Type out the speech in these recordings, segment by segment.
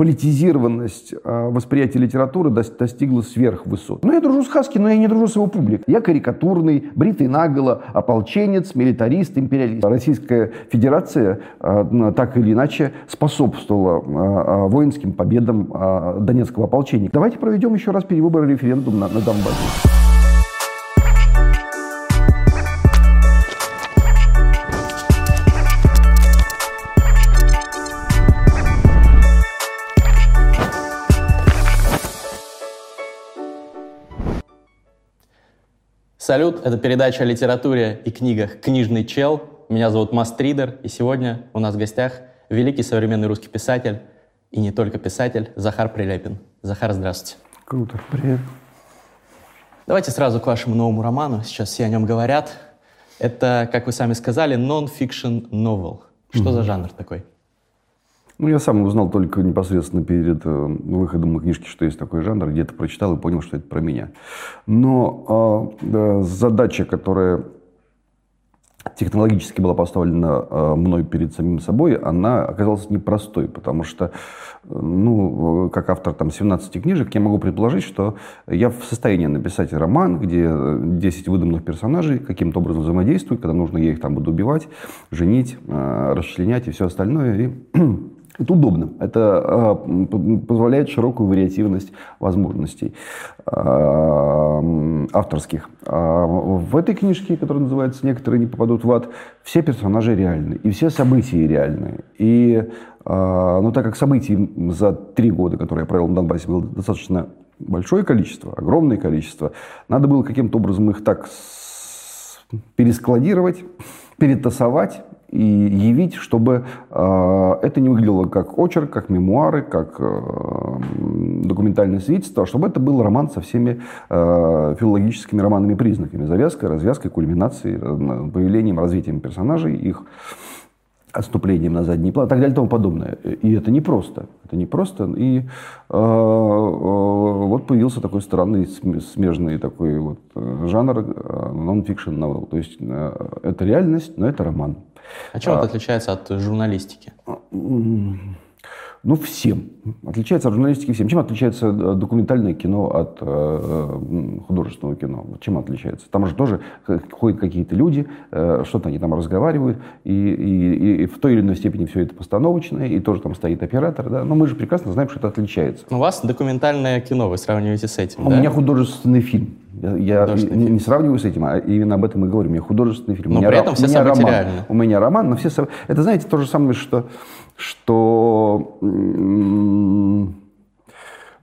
политизированность а, восприятия литературы достигла сверхвысот. Но я дружу с Хаски, но я не дружу с его публикой. Я карикатурный, бритый наголо, ополченец, милитарист, империалист. Российская Федерация а, так или иначе способствовала а, воинским победам Донецкого ополчения. Давайте проведем еще раз перевыбор референдум на, на Донбассе. Салют, это передача о литературе и книгах «Книжный чел». Меня зовут Мастридер, и сегодня у нас в гостях великий современный русский писатель, и не только писатель, Захар Прилепин. Захар, здравствуйте. Круто, привет. Давайте сразу к вашему новому роману, сейчас все о нем говорят. Это, как вы сами сказали, non-fiction novel. Что mm-hmm. за жанр такой? Ну, я сам узнал только непосредственно перед э, выходом книжки, что есть такой жанр, где-то прочитал и понял, что это про меня. Но э, задача, которая технологически была поставлена э, мной перед самим собой, она оказалась непростой, потому что, ну, как автор там 17 книжек, я могу предположить, что я в состоянии написать роман, где 10 выдуманных персонажей каким-то образом взаимодействуют, когда нужно, я их там буду убивать, женить, э, расчленять и все остальное, и это удобно. Это э, позволяет широкую вариативность возможностей э, авторских. А в этой книжке, которая называется «Некоторые не попадут в ад», все персонажи реальны, и все события реальны. И, ну, так как событий за три года, которые я провел на Донбассе, было достаточно большое количество, огромное количество, надо было каким-то образом их так перескладировать, перетасовать и явить, чтобы э, это не выглядело как очерк, как мемуары, как э, документальное свидетельство, а чтобы это был роман со всеми э, филологическими романными признаками. Завязкой, развязкой, кульминацией, э, появлением, развитием персонажей, их отступлением на задний план и так далее и тому подобное. И это непросто. Это непросто. И э, э, вот появился такой странный, смежный такой вот э, жанр э, non-fiction novel. То есть э, это реальность, но это роман. А чем а, это отличается от журналистики? Ну, всем. Отличается от журналистики всем. Чем отличается э, документальное кино от э, художественного кино? Чем отличается? Там же тоже ходят какие-то люди, э, что-то они там разговаривают, и, и, и в той или иной степени все это постановочное, и тоже там стоит оператор, да. Но мы же прекрасно знаем, что это отличается. У вас документальное кино, вы сравниваете с этим, У да? меня художественный фильм. Я, я не, не сравниваю с этим, а именно об этом и говорю. У меня художественный фильм. Но у меня, при этом все события роман. реальны. У меня роман, но все Это, знаете, то же самое, что что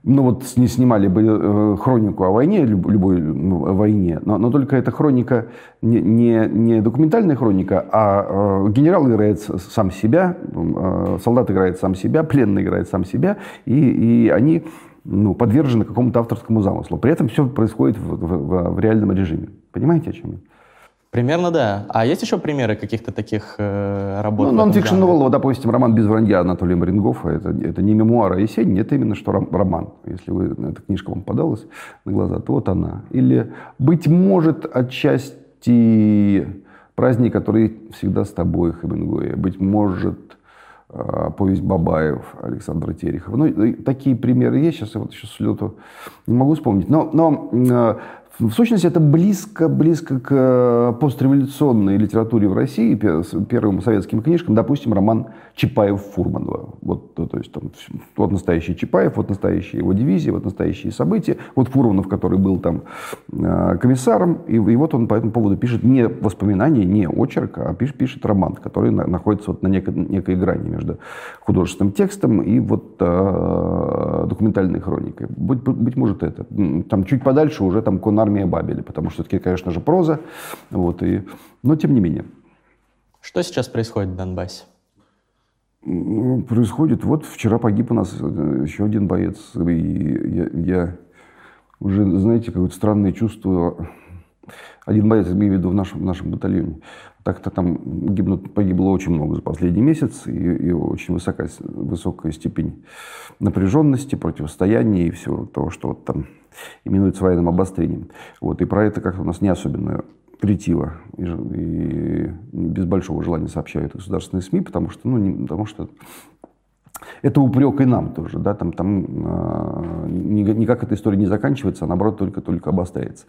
ну вот не снимали бы э, хронику о войне, любой ну, войне, но, но только эта хроника не, не, не документальная хроника, а э, генерал играет сам себя, э, солдат играет сам себя, пленный играет сам себя, и, и они ну, подвержены какому-то авторскому замыслу. При этом все происходит в, в, в реальном режиме. Понимаете, о чем я? Примерно да. А есть еще примеры каких-то таких э, работ? Ну, non-fiction novel, допустим, роман «Без вранья» Анатолия Марингофа. Это, это не мемуар, а есень, это именно что роман. Если вы, эта книжка вам подалась на глаза, то вот она. Или, быть может, отчасти праздник, который всегда с тобой, Хемингуэя. Быть может, повесть Бабаев Александра Терехова. Ну, такие примеры есть. Сейчас я вот еще с лету не могу вспомнить. Но, но э, в сущности, это близко, близко к э, постреволюционной литературе в России, первым советским книжкам, допустим, роман Чапаев-Фурманова. Вот, то есть, там, вот настоящий Чапаев, вот настоящая его дивизия, вот настоящие события. Вот Фурманов, который был там э, комиссаром, и, и вот он по этому поводу пишет не воспоминания, не очерк, а пишет, пишет роман, который на, находится вот на некой, некой грани между художественным текстом и вот э, документальной хроникой. Быть, быть может, это. Там чуть подальше уже там Конар армия Бабеля, потому что это, конечно же, проза, вот, и, но тем не менее. Что сейчас происходит в Донбассе? Происходит, вот вчера погиб у нас э, еще один боец, и я, я уже, знаете, какое-то странное чувство, один боец, имею в виду в нашем, в нашем батальоне, так-то там гибнут, погибло очень много за последний месяц, и, и очень высокая, высокая степень напряженности, противостояния и всего того, что вот там именуется военным обострением. Вот, и про это как-то у нас не особенно притило и, и без большого желания сообщают государственные СМИ, потому что, ну, не, потому что это упрек и нам тоже, да, там, там э, никак эта история не заканчивается, а наоборот только-только обостряется.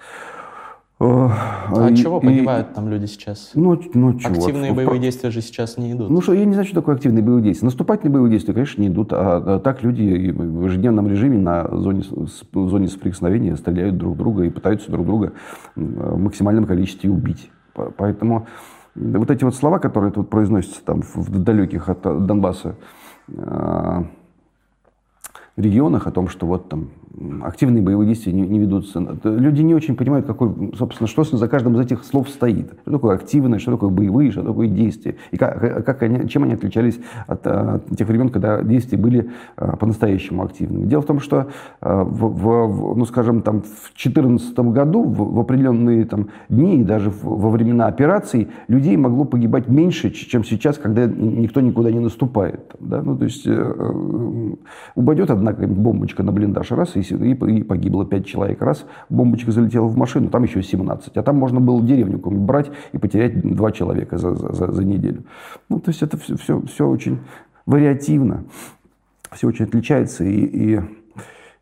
А от чего погибают там люди сейчас? Ну, ну чего? Активные боевые действия же сейчас не идут. Ну что, я не знаю, что такое активные боевые действия. Наступательные боевые действия, конечно, не идут, а, а так люди в ежедневном режиме на зоне, в зоне соприкосновения стреляют друг друга и пытаются друг друга в максимальном количестве убить. Поэтому вот эти вот слова, которые тут произносятся там в далеких от Донбасса а, регионах о том, что вот там активные боевые действия не, не ведутся. Люди не очень понимают, какой, собственно, что за каждым из этих слов стоит. Что такое активное, что такое боевые, что такое действия. И как, как они, чем они отличались от, от тех времен, когда действия были а, по-настоящему активными. Дело в том, что а, в, в, ну, скажем, там, в 2014 году в, в определенные там, дни и даже в, во времена операций людей могло погибать меньше, чем сейчас, когда никто никуда не наступает. Да? Ну, то есть э, э, упадет одна бомбочка на блиндаж, раз, и и, и погибло 5 человек. Раз бомбочка залетела в машину, там еще 17. А там можно было деревню брать и потерять два человека за, за, за неделю. Ну, то есть это все, все, все очень вариативно, все очень отличается. И, и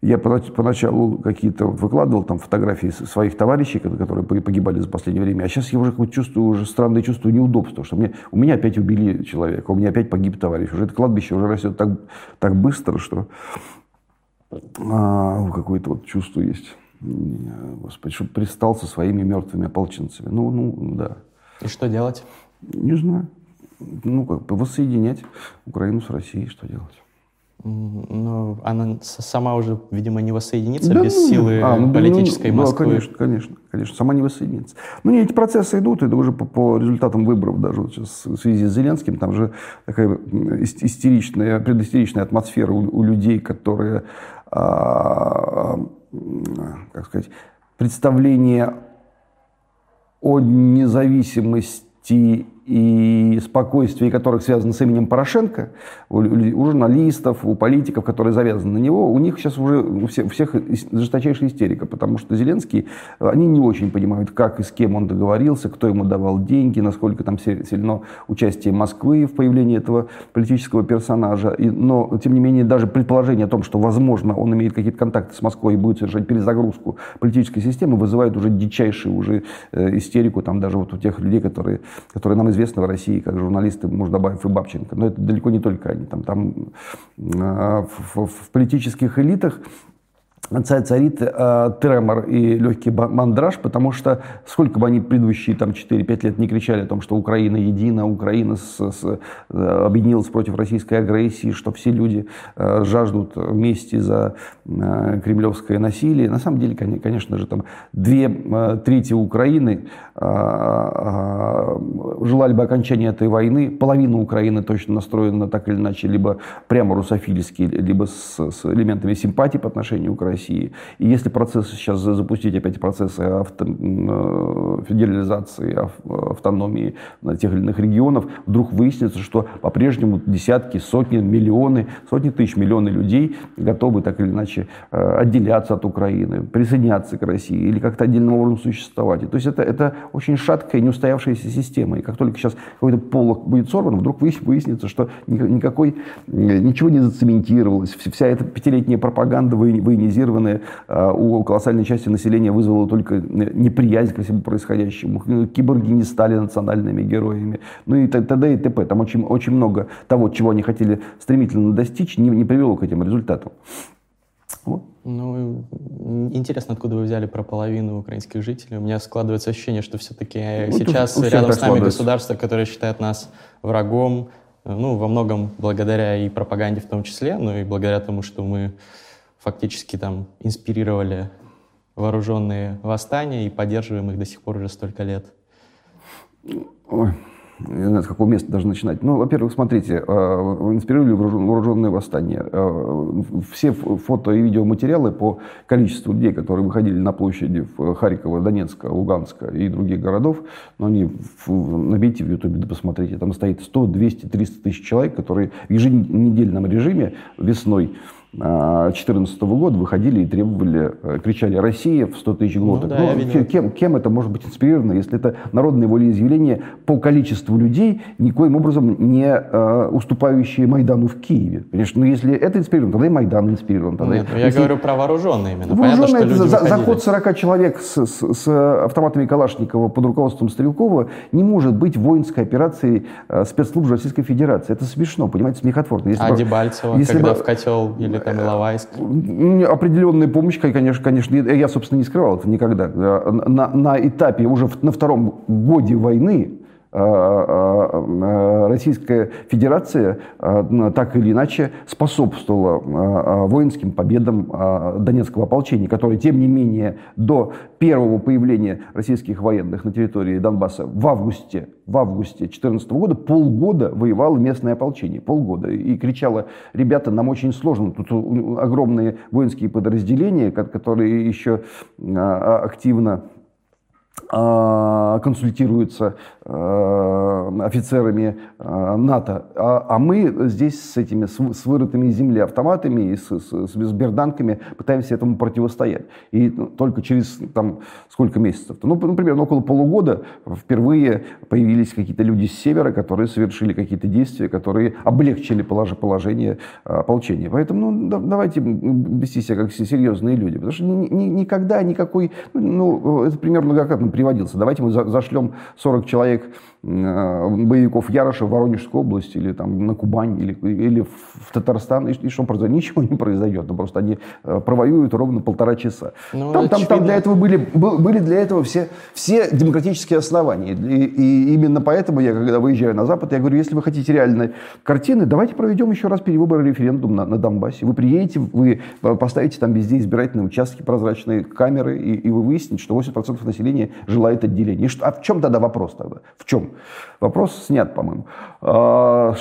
я поначалу какие-то вот выкладывал там фотографии своих товарищей, которые погибали за последнее время, а сейчас я уже чувствую уже странное чувство неудобства, что мне, у меня опять убили человека, у меня опять погиб товарищ. Уже это кладбище уже растет так, так быстро, что а, какое-то вот чувство есть. Господи, чтобы пристал со своими мертвыми ополченцами. Ну, ну, да. И что делать? Не знаю. Ну, как бы воссоединять Украину с Россией, что делать? Ну, она сама уже, видимо, не воссоединится да, без ну, силы а, ну, политической ну, Москвы. Да, конечно, конечно, конечно, сама не воссоединится. Ну, не, эти процессы идут, это уже по, по результатам выборов даже вот сейчас в связи с Зеленским, там же такая истеричная, предыстеричная атмосфера у, у людей, которые как сказать, представление о независимости и спокойствие которых связано с именем Порошенко, у, журналистов, у политиков, которые завязаны на него, у них сейчас уже у всех, у всех жесточайшая истерика, потому что Зеленский, они не очень понимают, как и с кем он договорился, кто ему давал деньги, насколько там сильно участие Москвы в появлении этого политического персонажа. И, но, тем не менее, даже предположение о том, что, возможно, он имеет какие-то контакты с Москвой и будет совершать перезагрузку политической системы, вызывает уже дичайшую уже э, истерику там даже вот у тех людей, которые, которые нам известны известны в России как журналисты Муждабаев и Бабченко. Но это далеко не только они. Там, там э, в, в политических элитах царит э, тремор и легкий мандраж, потому что сколько бы они предыдущие там, 4-5 лет не кричали о том, что Украина едина, Украина с, с, э, объединилась против российской агрессии, что все люди э, жаждут мести за э, кремлевское насилие. На самом деле, конечно же, там две э, трети Украины э, э, желали бы окончания этой войны. Половина Украины точно настроена так или иначе либо прямо русофильски, либо с, с элементами симпатии по отношению к Украине России. И если процессы сейчас запустить опять процессы авто, э, федерализации, автономии тех или иных регионов, вдруг выяснится, что по-прежнему десятки, сотни, миллионы, сотни тысяч, миллионы людей готовы так или иначе э, отделяться от Украины, присоединяться к России или как-то отдельным образом существовать. То есть это, это очень шаткая, неустоявшаяся система. И как только сейчас какой-то полок будет сорван, вдруг выяснится, что никакой, ничего не зацементировалось. Вся эта пятилетняя пропаганда военизирована информированные, а, у колоссальной части населения вызвало только неприязнь ко всему происходящему. Киборги не стали национальными героями. Ну и т.д. и т.п. Там очень, очень много того, чего они хотели стремительно достичь, не, не привело к этим результатам. Вот. Ну, интересно, откуда вы взяли про половину украинских жителей. У меня складывается ощущение, что все-таки ну, сейчас рядом с нами государство, которое считает нас врагом, ну, во многом благодаря и пропаганде в том числе, но и благодаря тому, что мы фактически там инспирировали вооруженные восстания и поддерживаем их до сих пор уже столько лет? Ой, не знаю, с какого места даже начинать. Ну, во-первых, смотрите, э, инспирировали вооруженные восстания. Э, все фото и видеоматериалы по количеству людей, которые выходили на площади в Харькова, Донецка, Луганска и других городов, но ну, они набейте в Ютубе, да посмотрите, там стоит 100, 200, 300 тысяч человек, которые в еженедельном режиме весной 2014 года выходили и требовали, э, кричали «Россия» в 100 тысяч глоток. Ну, да, ну, кем, кем это может быть инспирировано, если это народное волеизъявление по количеству людей, никоим образом не э, уступающие Майдану в Киеве? Конечно, ну если это инспирировано, тогда и Майдан инспирирован. Тогда, Нет, ну, я если... говорю про вооруженные именно. Вооруженные, Понятно, это за, заход 40 человек с, с, с автоматами Калашникова под руководством Стрелкова не может быть воинской операцией э, спецслужб Российской Федерации. Это смешно, понимаете, смехотворно. Если а бы, Дебальцево, если когда бы, в котел или там Иловайск? Определенная помощь, конечно, конечно, я, собственно, не скрывал это никогда. На, на этапе, уже на втором годе войны, Российская Федерация так или иначе способствовала воинским победам Донецкого ополчения, которое, тем не менее, до первого появления российских военных на территории Донбасса в августе в августе 2014 года полгода воевало местное ополчение. Полгода. И кричало, ребята, нам очень сложно. Тут огромные воинские подразделения, которые еще активно консультируются Э, офицерами э, НАТО, а, а мы здесь с этими с, вырытыми земли автоматами и с, с, с берданками пытаемся этому противостоять. И ну, только через там сколько месяцев, ну, например, ну, около полугода впервые появились какие-то люди с севера, которые совершили какие-то действия, которые облегчили положение ополчения. Поэтому ну, давайте вести себя как серьезные люди, потому что ни, ни, никогда никакой, ну, это пример многократно приводился. Давайте мы зашлем 40 человек боевиков Яроша в Воронежскую область или там на Кубань или, или в Татарстан, и, и что произойдет? Ничего не произойдет, ну, просто они э, провоюют ровно полтора часа. Ну, там, там, там для этого были, были для этого все, все демократические основания. И, и именно поэтому я, когда выезжаю на Запад, я говорю, если вы хотите реальной картины, давайте проведем еще раз перевыборы референдум на, на Донбассе. Вы приедете, вы поставите там везде избирательные участки, прозрачные камеры, и, и вы выясните, что 80% населения желает отделения. И что, а в чем тогда вопрос тогда? В чем? Вопрос снят, по-моему. А,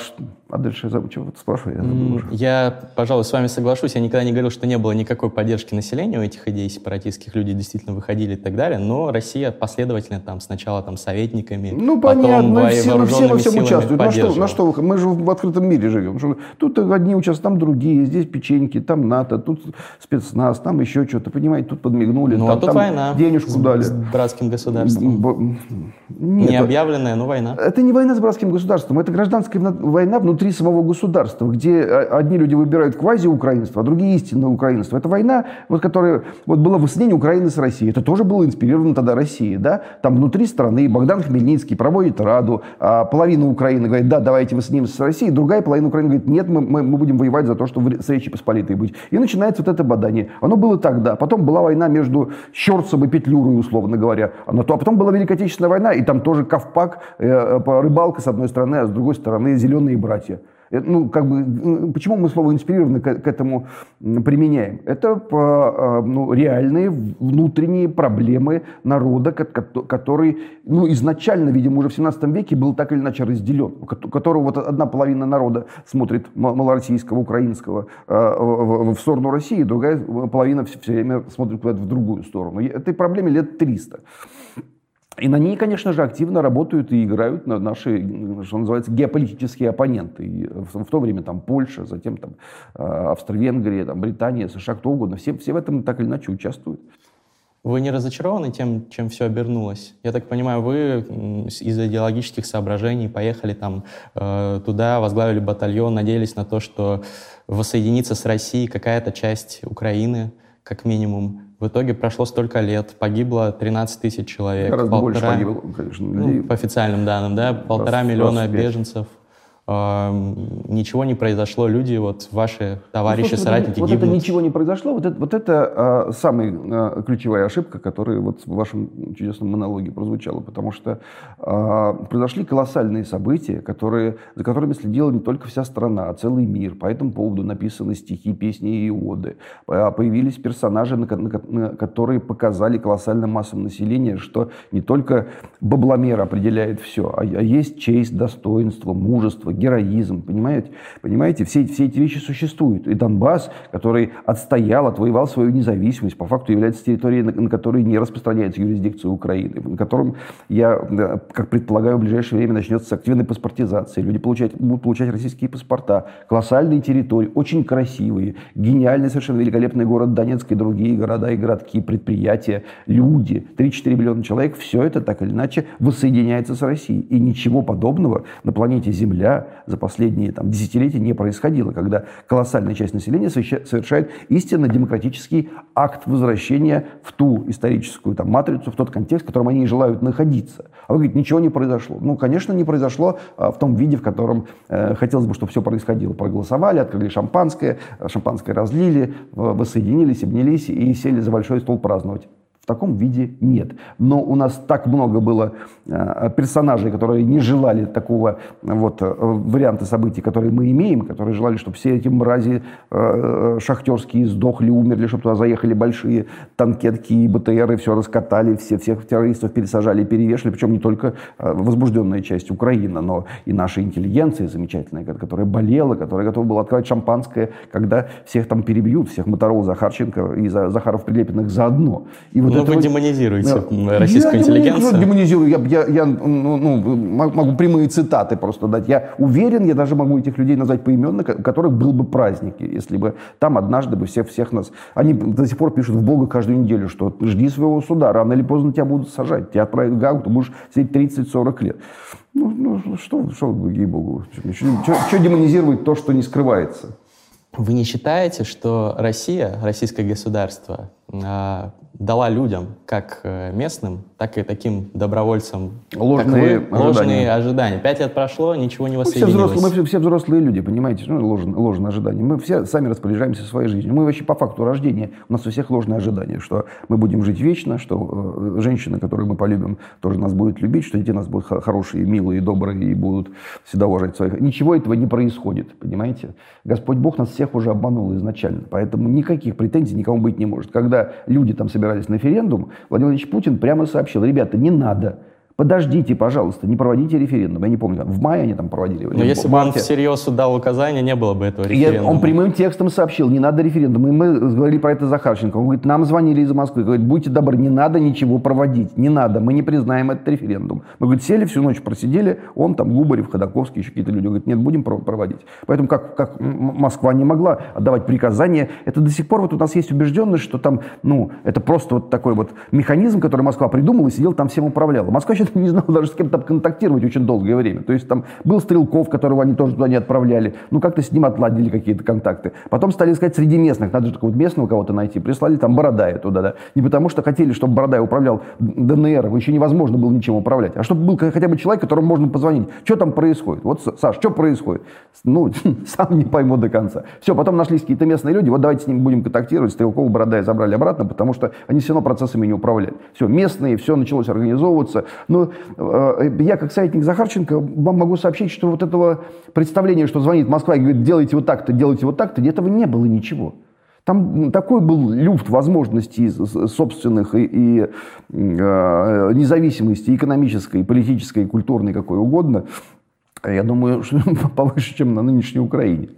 а дальше я забыл, что вот спрашиваю, я забыл уже. Я, пожалуй, с вами соглашусь. Я никогда не говорил, что не было никакой поддержки населения у этих идей сепаратистских. Люди действительно выходили и так далее. Но Россия последовательно там сначала там советниками, ну, понятно, потом все, ну, все во всем участвуют. На что, на что мы же в открытом мире живем. Тут одни участвуют, там другие. Здесь печеньки, там НАТО, тут спецназ, там еще что-то. Понимаете, тут подмигнули. Ну, там, а тут там война. Денежку дали. С братским государством. Нет, не объявленная, но война. Это не война с братским государством. Это гражданская война внутри самого государства где а, одни люди выбирают квази-украинство, а другие истинное украинство. Это война, вот, которая вот была воссоединение Украины с Россией. Это тоже было инспирировано тогда Россией. Да? Там внутри страны Богдан Хмельницкий проводит Раду, а половина Украины говорит, да, давайте воссоединимся с Россией, другая половина Украины говорит, нет, мы, мы, мы будем воевать за то, чтобы с Речи Посполитой быть. И начинается вот это бадание. Оно было тогда. Потом была война между Щерцем и Петлюрой, условно говоря. А потом была Великая Отечественная война, и там тоже Ковпак, э, э рыбалка с одной стороны, а с другой стороны зеленые братья. Э, ну, как бы, почему мы слово инспирированно к, этому применяем? Это по, э, ну, реальные внутренние проблемы народа, который ну, изначально, видимо, уже в 17 веке был так или иначе разделен, у которого вот одна половина народа смотрит малороссийского, украинского э, в сторону России, другая половина все время смотрит куда-то в другую сторону. Этой проблеме лет 300. И на ней, конечно же, активно работают и играют наши, что называется, геополитические оппоненты. И в, то время там Польша, затем там а, Австро-Венгрия, там Британия, США, кто угодно. Все, все в этом так или иначе участвуют. Вы не разочарованы тем, чем все обернулось? Я так понимаю, вы из идеологических соображений поехали там э, туда, возглавили батальон, надеялись на то, что воссоединится с Россией какая-то часть Украины, как минимум. В итоге прошло столько лет, погибло 13 тысяч человек. Гораздо полтора, больше погибло, конечно, Ну, по официальным данным, да, полтора раз, миллиона раз беженцев ничего не произошло, люди, вот ваши товарищи, ну, соратники вот, гибнут. Вот это ничего не произошло, вот это, вот это а, самая а, ключевая ошибка, которая вот в вашем чудесном монологе прозвучала, потому что а, произошли колоссальные события, которые, за которыми следила не только вся страна, а целый мир. По этому поводу написаны стихи, песни и оды. Появились персонажи, на, на, на, которые показали колоссальным массам населения, что не только бабломер определяет все, а, а есть честь, достоинство, мужество, героизм, понимаете? Понимаете, все, все эти вещи существуют. И Донбасс, который отстоял, отвоевал свою независимость, по факту является территорией, на, на которой не распространяется юрисдикция Украины, на котором, я, как предполагаю, в ближайшее время начнется активная паспортизация. Люди получать, будут получать российские паспорта. Колоссальные территории, очень красивые, гениальный, совершенно великолепный город Донецк и другие города и городки, предприятия, люди, 3-4 миллиона человек, все это так или иначе воссоединяется с Россией. И ничего подобного на планете Земля за последние там, десятилетия не происходило, когда колоссальная часть населения совершает истинно демократический акт возвращения в ту историческую там, матрицу, в тот контекст, в котором они желают находиться. А вы говорите, ничего не произошло. Ну, конечно, не произошло а, в том виде, в котором э, хотелось бы, чтобы все происходило. Проголосовали, открыли шампанское, шампанское разлили, воссоединились, обнялись и сели за большой стол праздновать. В таком виде нет. Но у нас так много было э, персонажей, которые не желали такого вот, э, варианта событий, которые мы имеем, которые желали, чтобы все эти мрази э, шахтерские сдохли, умерли, чтобы туда заехали большие танкетки и БТРы, все раскатали, все, всех террористов пересажали перевешали. Причем не только возбужденная часть Украины, но и наша интеллигенция замечательная, которая болела, которая готова была открывать шампанское, когда всех там перебьют, всех Моторол, Захарченко и Захаров Прилепиных заодно. И вот но ну, вы демонизируете да. российскую я интеллигенцию. Я демонизирую. Я, я, я ну, ну, могу прямые цитаты просто дать. Я уверен, я даже могу этих людей назвать поименно, у которых был бы праздник, если бы там однажды бы всех, всех нас... Они до сих пор пишут в Бога каждую неделю, что жди своего суда, рано или поздно тебя будут сажать, тебя отправят в Гагу, ты будешь сидеть 30-40 лет. Ну, ну что, что ей-богу, что демонизировать то, что не скрывается? Вы не считаете, что Россия, российское государство, дала людям, как э, местным, так и таким добровольцам, ложные, вы, ложные ожидания. Пять лет прошло, ничего не воссоединилось. Мы все взрослые, мы все взрослые люди, понимаете, ну, ложные, ложные ожидания. Мы все сами распоряжаемся своей жизнью. Мы вообще по факту рождения, у нас у всех ложные ожидания, что мы будем жить вечно, что э, женщина, которую мы полюбим, тоже нас будет любить, что дети нас будут хорошие, милые, добрые и будут всегда уважать своих. Ничего этого не происходит, понимаете? Господь Бог нас всех уже обманул изначально, поэтому никаких претензий никому быть не может. Когда люди там собирались на референдум, Владимир Владимирович Путин прямо сообщил, ребята, не надо. Подождите, пожалуйста, не проводите референдум. Я не помню, в мае они там проводили. Но если бы он всерьез дал указания, не было бы этого референдума. Я, он прямым текстом сообщил, не надо референдум. И мы говорили про это Захарченко. Он говорит, нам звонили из Москвы. Говорит, будьте добры, не надо ничего проводить. Не надо, мы не признаем этот референдум. Мы, говорит, сели всю ночь, просидели. Он там, Губарев, Ходаковский, еще какие-то люди. Говорит, нет, будем проводить. Поэтому как, как Москва не могла отдавать приказания, это до сих пор вот у нас есть убежденность, что там, ну, это просто вот такой вот механизм, который Москва придумала и сидел там всем управляла. Москва сейчас не знала даже с кем там контактировать очень долгое время. То есть там был Стрелков, которого они тоже туда не отправляли. Ну, как-то с ним отладили какие-то контакты. Потом стали искать среди местных. Надо же такого местного кого-то найти. Прислали там Бородая туда, да. Не потому что хотели, чтобы Бородая управлял ДНР. Еще невозможно было ничем управлять. А чтобы был хотя бы человек, которому можно позвонить. Что там происходит? Вот, Саш, что происходит? Ну, сам не пойму до конца. Все, потом нашлись какие-то местные люди. Вот давайте с ними будем контактировать. Стрелкова, Бородая забрали обратно, потому что они все равно процессами не управляли. Все, местные, все началось организовываться. Ну, э, я как советник Захарченко вам могу сообщить, что вот этого представления, что звонит Москва и говорит, делайте вот так-то, делайте вот так-то, этого не было ничего. Там такой был люфт возможностей собственных и, и э, независимости экономической, политической, культурной, какой угодно. Я думаю, что повыше, чем на нынешней Украине.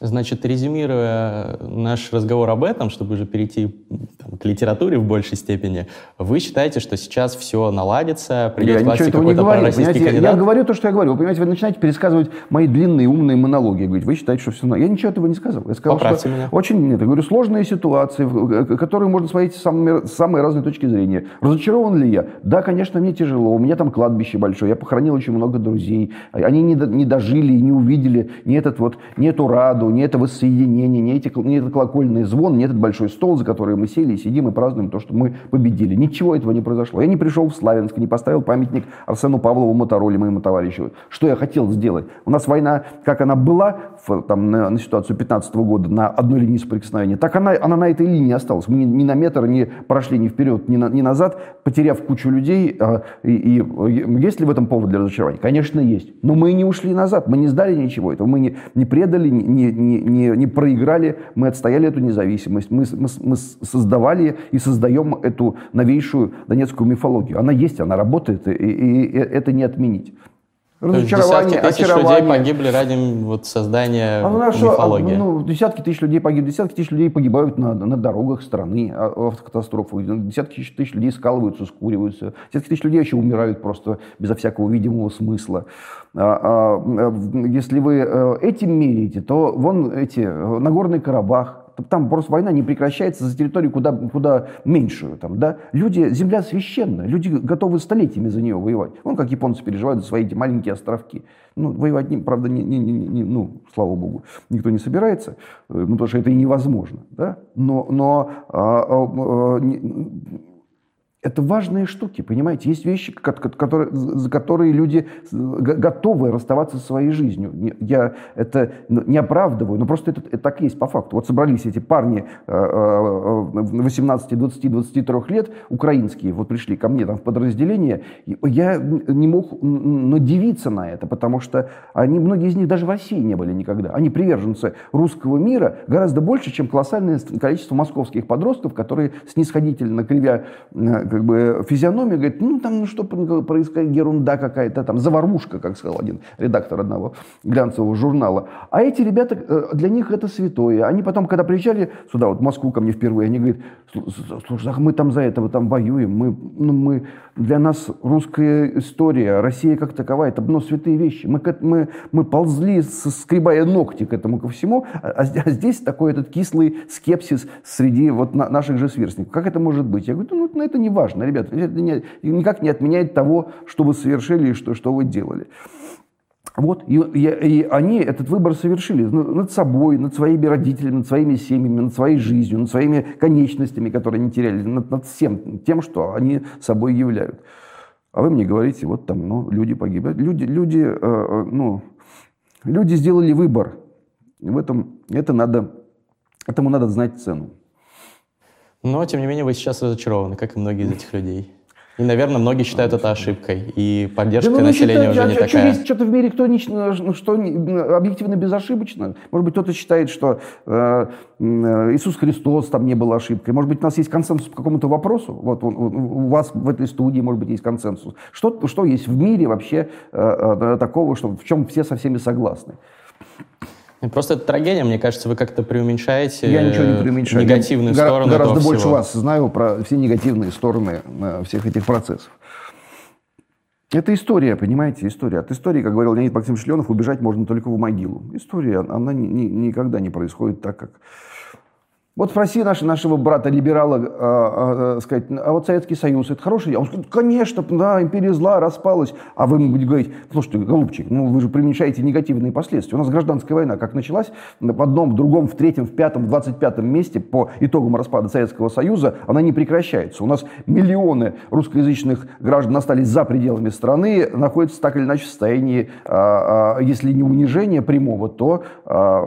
Значит, резюмируя наш разговор об этом, чтобы уже перейти там, к литературе в большей степени, вы считаете, что сейчас все наладится, придет я власти какой-то пророссийский кандидат? Я, я говорю то, что я говорю. Вы понимаете, вы начинаете пересказывать мои длинные умные монологи. Говорить, вы считаете, что все... Я ничего этого не сказал. Я сказал, Поправьте что меня. очень... Нет, я говорю, сложные ситуации, которые можно смотреть с самыми, с самой разной точки зрения. Разочарован ли я? Да, конечно, мне тяжело. У меня там кладбище большое. Я похоронил очень много друзей. Они не, не дожили, не увидели ни этот вот, ни эту раду, ни это воссоединение, ни, эти, ни этот колокольный звон, ни этот большой стол, за который мы сели и сидим и празднуем то, что мы победили. Ничего этого не произошло. Я не пришел в Славянск, не поставил памятник Арсену Павлову Мотороле, моему товарищу. Что я хотел сделать? У нас война, как она была в, там, на, на ситуацию 15 года, на одной линии соприкосновения, так она, она на этой линии осталась. Мы ни, ни на метр не прошли ни вперед, ни, на, ни назад, потеряв кучу людей. А, и, и есть ли в этом повод для разочарования? Конечно, есть. Но мы не ушли назад, мы не сдали ничего этого, мы не, не предали, не, не, не, не проиграли, мы отстояли эту независимость, мы, мы, мы создавали и создаем эту новейшую донецкую мифологию. Она есть, она работает, и, и, и это не отменить. Разочарование, десятки тысяч людей погибли ради вот создания а, мифологии. А, ну, десятки тысяч людей погибли, десятки тысяч людей погибают на, на дорогах страны, а, автокатастрофах, десятки тысяч людей скалываются, скуриваются, десятки тысяч людей вообще умирают просто безо всякого видимого смысла. А, а, если вы э, этим меряете, то вон эти, э, Нагорный Карабах, там просто война не прекращается за территорию куда, куда меньшую. Там, да? Люди, земля священная, люди готовы столетиями за нее воевать. Вон как японцы переживают за свои эти маленькие островки. Ну, воевать, не, правда, не, не, не, не, ну, слава богу, никто не собирается, э, ну, потому что это и невозможно. Да? Но, но а, а, а, не, это важные штуки, понимаете? Есть вещи, которые, за которые люди готовы расставаться со своей жизнью. Я это не оправдываю, но просто это, это так есть по факту. Вот собрались эти парни 18, 20, 23 лет, украинские, вот пришли ко мне там в подразделение. Я не мог надевиться на это, потому что они, многие из них даже в России не были никогда. Они приверженцы русского мира гораздо больше, чем колоссальное количество московских подростков, которые снисходительно кривя э, как бы физиономия, говорит, ну там ну, что происходит, ерунда какая-то, там заварушка, как сказал один редактор одного глянцевого журнала. А эти ребята, э, для них это святое. Они потом, когда приезжали сюда, вот в Москву ко мне впервые, они говорят, слушай, мы там за этого там воюем, мы, ну, мы, для нас русская история, Россия как таковая, это ну, святые вещи. Мы, мы, мы ползли, скребая ногти к этому ко всему, а, а, а здесь такой этот кислый скепсис среди вот наших же сверстников. Как это может быть? Я говорю, ну это не важно, ребята, это не, никак не отменяет того, что вы совершили и что, что вы делали. Вот, и, и, и они этот выбор совершили над собой, над своими родителями, над своими семьями, над своей жизнью, над своими конечностями, которые они теряли, над, над всем тем, что они собой являют. А вы мне говорите, вот там, ну, люди погибли. Люди, люди, э, э ну, люди сделали выбор. И в этом, это надо, этому надо знать цену. Но, тем не менее, вы сейчас разочарованы, как и многие из этих людей. И, наверное, многие считают это ошибкой, и поддержка да, ну, населения считают, уже а, не такая. Есть что-то в мире, кто не, ну, что объективно безошибочно. Может быть, кто-то считает, что э, Иисус Христос там не был ошибкой. Может быть, у нас есть консенсус по какому-то вопросу. Вот у, у вас в этой студии, может быть, есть консенсус. Что, что есть в мире вообще э, э, такого, что, в чем все со всеми согласны? Просто это трагедия, мне кажется, вы как-то преуменьшаете Я ничего не преуменьшаю. негативные Я стороны Гораздо больше всего. вас знаю про все негативные стороны э, всех этих процессов. Это история, понимаете, история. От истории, как говорил Леонид Максимович Ленов, убежать можно только в могилу. История, она ни, ни, никогда не происходит так, как вот спроси наш, нашего брата-либерала, э, э, сказать, а вот Советский Союз, это хороший? Он скажет, конечно, да, империя зла распалась. А вы ему будете говорить, слушайте, голубчик, ну вы же преуменьшаете негативные последствия. У нас гражданская война как началась, в одном, в другом, в третьем, в пятом, в двадцать пятом месте по итогам распада Советского Союза, она не прекращается. У нас миллионы русскоязычных граждан остались за пределами страны, находятся так или иначе в состоянии, а, а, если не унижения прямого, то а,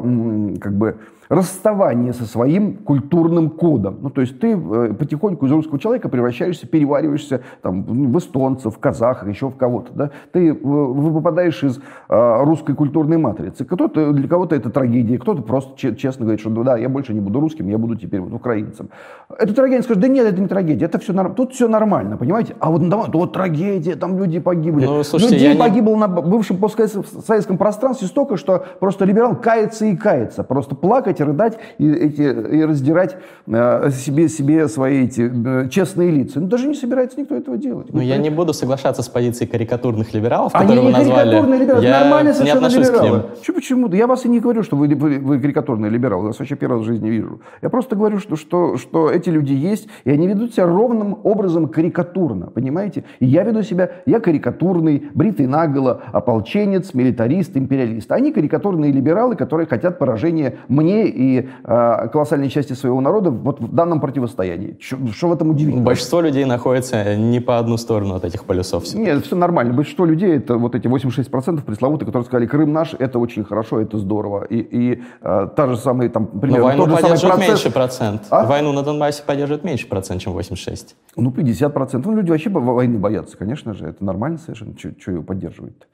как бы расставание со своим культурным кодом. Ну, то есть ты э, потихоньку из русского человека превращаешься, перевариваешься там, в эстонцев, в казахов, еще в кого-то. Да? Ты э, выпадаешь из э, русской культурной матрицы. Кто-то, для кого-то это трагедия, кто-то просто честно говорит, что да, я больше не буду русским, я буду теперь вот украинцем. Это трагедия, скажет, да нет, это не трагедия, это все, тут все нормально, понимаете? А вот, да, вот трагедия, там люди погибли. Ну, слушайте, Людей погибло не... на бывшем постсоветском пространстве столько, что просто либерал кается и кается. Просто плакать рыдать и, эти, и раздирать э, себе, себе свои эти э, честные лица. Ну, даже не собирается никто этого делать. Ну, я не буду соглашаться с позицией карикатурных либералов, которые Они вы назвали. карикатурные либералы, я нормальные совершенно не либералы. Что, почему? Я вас и не говорю, что вы, вы, вы карикатурные либералы. Я вас вообще первый раз в жизни вижу. Я просто говорю, что, что, что эти люди есть, и они ведут себя ровным образом карикатурно, понимаете? И я веду себя, я карикатурный, бритый наголо, ополченец, милитарист, империалист. Они карикатурные либералы, которые хотят поражения мне и э, колоссальной части своего народа вот в данном противостоянии. Что в этом удивительно? Большинство людей находится не по одну сторону от этих полюсов. Все Нет, все нормально. Большинство людей, это вот эти 86% пресловутые, которые сказали, Крым наш, это очень хорошо, это здорово. И, и э, та же самая, там, примерно, Но войну поддерживает процесс... меньше процент. А? Войну на Донбассе поддерживает меньше процент, чем 86. Ну, 50%. Ну, люди вообще войны боятся, конечно же. Это нормально совершенно. Что ее поддерживает?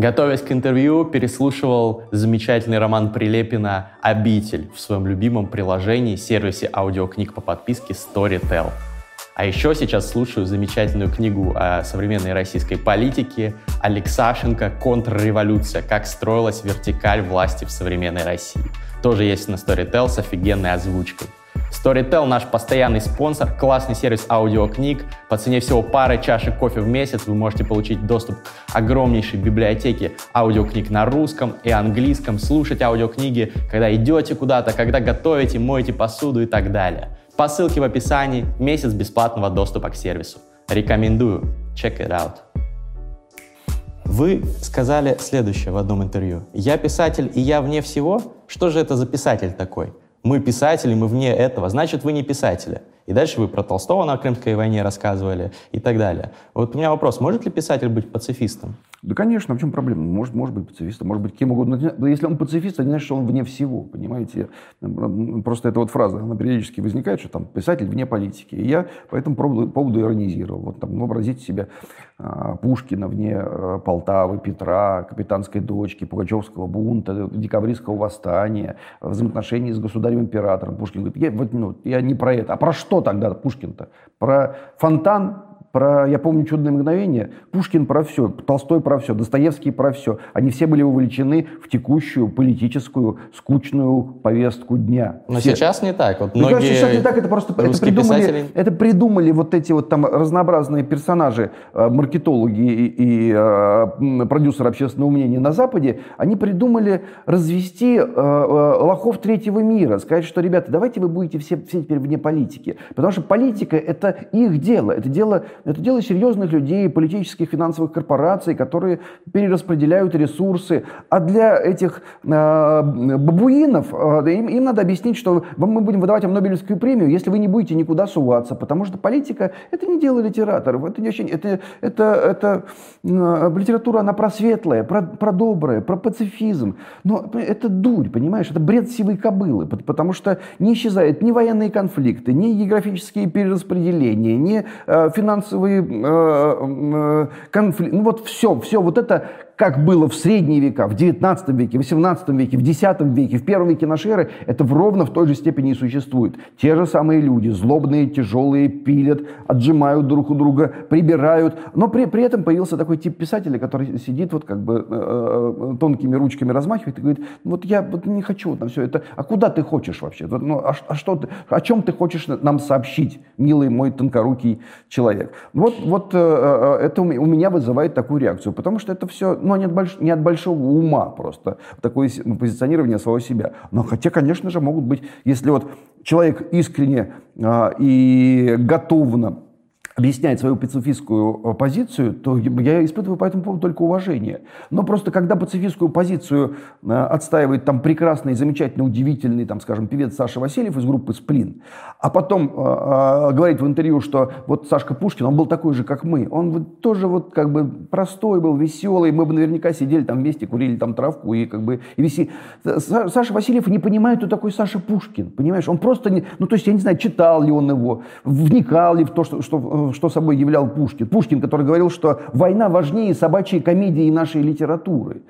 Готовясь к интервью, переслушивал замечательный роман Прилепина «Обитель» в своем любимом приложении, сервисе аудиокниг по подписке Storytel. А еще сейчас слушаю замечательную книгу о современной российской политике Алексашенко «Контрреволюция. Как строилась вертикаль власти в современной России». Тоже есть на Storytel с офигенной озвучкой. Storytel наш постоянный спонсор, классный сервис аудиокниг. По цене всего пары чашек кофе в месяц вы можете получить доступ к огромнейшей библиотеке аудиокниг на русском и английском, слушать аудиокниги, когда идете куда-то, когда готовите, моете посуду и так далее. По ссылке в описании месяц бесплатного доступа к сервису. Рекомендую. Check it out. Вы сказали следующее в одном интервью. «Я писатель, и я вне всего? Что же это за писатель такой?» Мы писатели, мы вне этого, значит, вы не писатели. И дальше вы про Толстого на Крымской войне рассказывали и так далее. Вот у меня вопрос, может ли писатель быть пацифистом? Да, конечно, а в чем проблема? Может, может быть пацифистом, может быть кем угодно. Но если он пацифист, это не значит, что он вне всего, понимаете? Просто эта вот фраза, она периодически возникает, что там писатель вне политики. И я по этому поводу, поводу иронизировал. Вот там вообразите себе а, Пушкина вне а, Полтавы, Петра, Капитанской дочки, Пугачевского бунта, Декабристского восстания, взаимоотношений с государем-императором. Пушкин говорит, я, вот, ну, я не про это. А про что тогда Пушкин-то? Про фонтан про «Я помню чудное мгновение», Пушкин про все, Толстой про все, Достоевский про все. Они все были вовлечены в текущую политическую скучную повестку дня. Но все. сейчас не так. Вот многие кажется, сейчас не так, это просто это придумали, писатели... это придумали вот эти вот там разнообразные персонажи, э, маркетологи и, и э, продюсеры общественного мнения на Западе, они придумали развести э, э, лохов третьего мира, сказать, что, ребята, давайте вы будете все, все теперь вне политики, потому что политика это их дело, это дело это дело серьезных людей, политических, финансовых корпораций, которые перераспределяют ресурсы. А для этих э, бабуинов э, им, им надо объяснить, что мы будем выдавать вам Нобелевскую премию, если вы не будете никуда суваться. Потому что политика – это не дело литераторов. Это, не очень, это, это, это э, литература, она про светлое, про, про доброе, про пацифизм. Но это дурь, понимаешь? Это бред сивой кобылы. Потому что не исчезают ни военные конфликты, ни географические перераспределения, ни э, финансовые финансовые э, э, конфликты, ну вот все, все вот это как было в средние века, в 19 веке, в 18 веке, в 10 веке, в первом веке нашей эры, это ровно в той же степени и существует. Те же самые люди, злобные, тяжелые, пилят, отжимают друг у друга, прибирают. Но при, при этом появился такой тип писателя, который сидит вот как бы э, э, тонкими ручками размахивает и говорит, вот я вот не хочу вот на все это. А куда ты хочешь вообще? Ну, а, а что ты, о чем ты хочешь нам сообщить, милый мой тонкорукий человек? Вот, вот э, э это у меня вызывает такую реакцию, потому что это все ну, не от, больш... не от большого ума просто, такое позиционирование самого себя. Но хотя, конечно же, могут быть, если вот человек искренне а, и готовно объясняет свою пацифистскую э, позицию, то я испытываю по этому поводу только уважение. Но просто когда пацифистскую позицию э, отстаивает там прекрасный, замечательный, удивительный, там, скажем, певец Саша Васильев из группы «Сплин», а потом э, э, говорит в интервью, что вот Сашка Пушкин, он был такой же, как мы, он вот тоже вот как бы простой был, веселый, мы бы наверняка сидели там вместе, курили там травку и как бы и виси. Саша Васильев не понимает, кто такой Саша Пушкин, понимаешь? Он просто, не, ну то есть я не знаю, читал ли он его, вникал ли в то, что, что что собой являл Пушкин. Пушкин, который говорил, что война важнее собачьей комедии нашей литературы.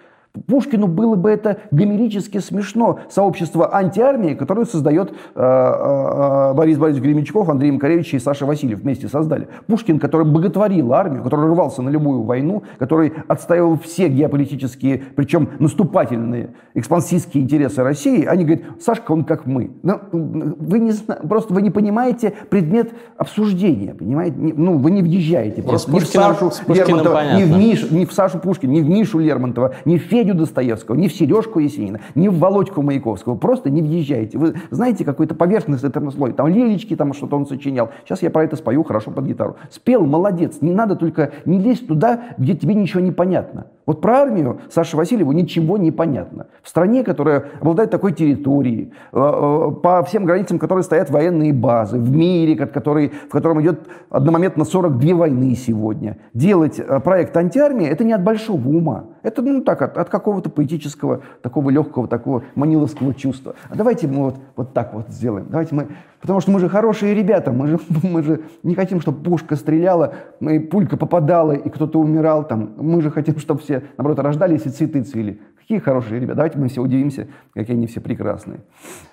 Пушкину было бы это гомерически смешно. Сообщество антиармии, которое создает э, э, Борис Борисович Гремячков, Андрей Макаревич и Саша Васильев вместе создали. Пушкин, который боготворил армию, который рвался на любую войну, который отстаивал все геополитические, причем наступательные, экспансистские интересы России, они говорят, Сашка, он как мы. Но ну, вы не, просто вы не понимаете предмет обсуждения, понимаете? Ну, вы не въезжаете. Просто ни в Сашу Лермонтова, ни в, Миш, ни в Сашу Пушкина, ни в Мишу Лермонтова, ни в Федю Федю Достоевского, не в Сережку Есенина, не в Володьку Маяковского. Просто не въезжайте. Вы знаете какой-то поверхностный термослой. Там лилечки, там что-то он сочинял. Сейчас я про это спою хорошо под гитару. Спел, молодец. Не надо только не лезть туда, где тебе ничего не понятно. Вот про армию Саше Васильеву ничего не понятно. В стране, которая обладает такой территорией, э, э, по всем границам которой стоят военные базы, в мире, который, в котором идет одномоментно 42 войны сегодня, делать э, проект антиармии, это не от большого ума. Это ну, так, от, от какого-то поэтического, такого легкого, такого маниловского чувства. А давайте мы вот, вот так вот сделаем. Давайте мы Потому что мы же хорошие ребята, мы же, мы же не хотим, чтобы пушка стреляла, и пулька попадала, и кто-то умирал там. Мы же хотим, чтобы все, наоборот, рождались и цветы цвели. какие хорошие ребята. Давайте мы все удивимся, какие они все прекрасные.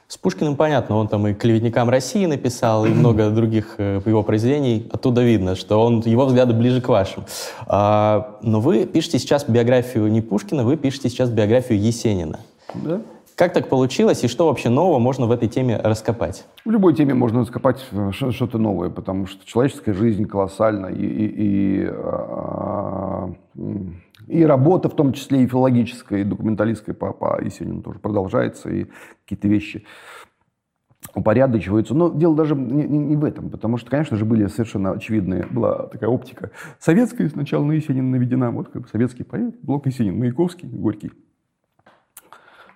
С Пушкиным понятно, он там и «Клеветникам России» написал, и много других э, его произведений. Оттуда видно, что он, его взгляды ближе к вашим. А, но вы пишете сейчас биографию не Пушкина, вы пишете сейчас биографию Есенина. Да? Как так получилось, и что вообще нового можно в этой теме раскопать? В любой теме можно раскопать что-то новое, потому что человеческая жизнь колоссальна, и, и, и, а, и работа, в том числе и филологическая, и документалистская по, по Есенину тоже продолжается, и какие-то вещи упорядочиваются. Но дело даже не, не, не в этом, потому что, конечно же, были совершенно очевидные, была такая оптика советская сначала на Есенина наведена, вот как бы советский поэт, Блок Есенин, Маяковский, Горький.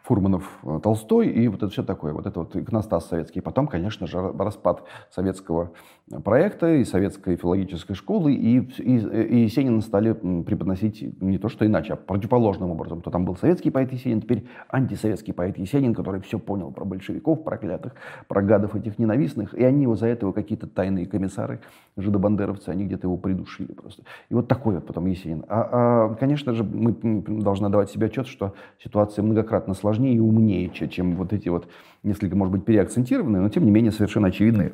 Фурманов, э, Толстой и вот это все такое, вот это вот иконостас советский. Потом, конечно же, распад советского проекта и советской филологической школы, и, и, и Есенина стали преподносить не то что иначе, а противоположным образом. То там был советский поэт Есенин, теперь антисоветский поэт Есенин, который все понял про большевиков, проклятых, про гадов этих ненавистных, и они его за этого какие-то тайные комиссары, жидобандеровцы, они где-то его придушили просто. И вот такой вот потом Есенин. А, а конечно же, мы должны давать себе отчет, что ситуация многократно сложнее и умнее, чем вот эти вот несколько, может быть, переакцентированные, но тем не менее совершенно очевидные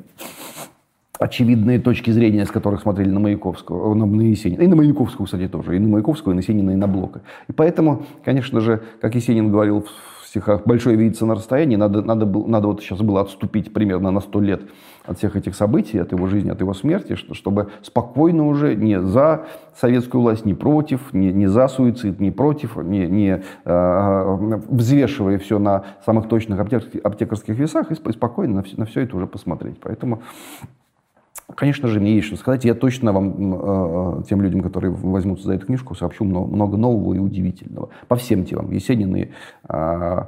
очевидные точки зрения, с которых смотрели на Маяковского, на, на Есенина. И на Маяковского, кстати, тоже. И на Маяковского, и на Есенина, и на Блока. И поэтому, конечно же, как Есенин говорил в стихах, большое видится на расстоянии, надо, надо, надо вот сейчас было отступить примерно на сто лет от всех этих событий, от его жизни, от его смерти, чтобы спокойно уже не за советскую власть, не против, не, не за суицид, не против, не, не э, взвешивая все на самых точных аптекарских, аптекарских весах, и спокойно на все, на все это уже посмотреть. Поэтому Конечно же, мне есть что сказать. Я точно вам, э, тем людям, которые возьмутся за эту книжку, сообщу много, нового и удивительного. По всем темам. Есенин и э,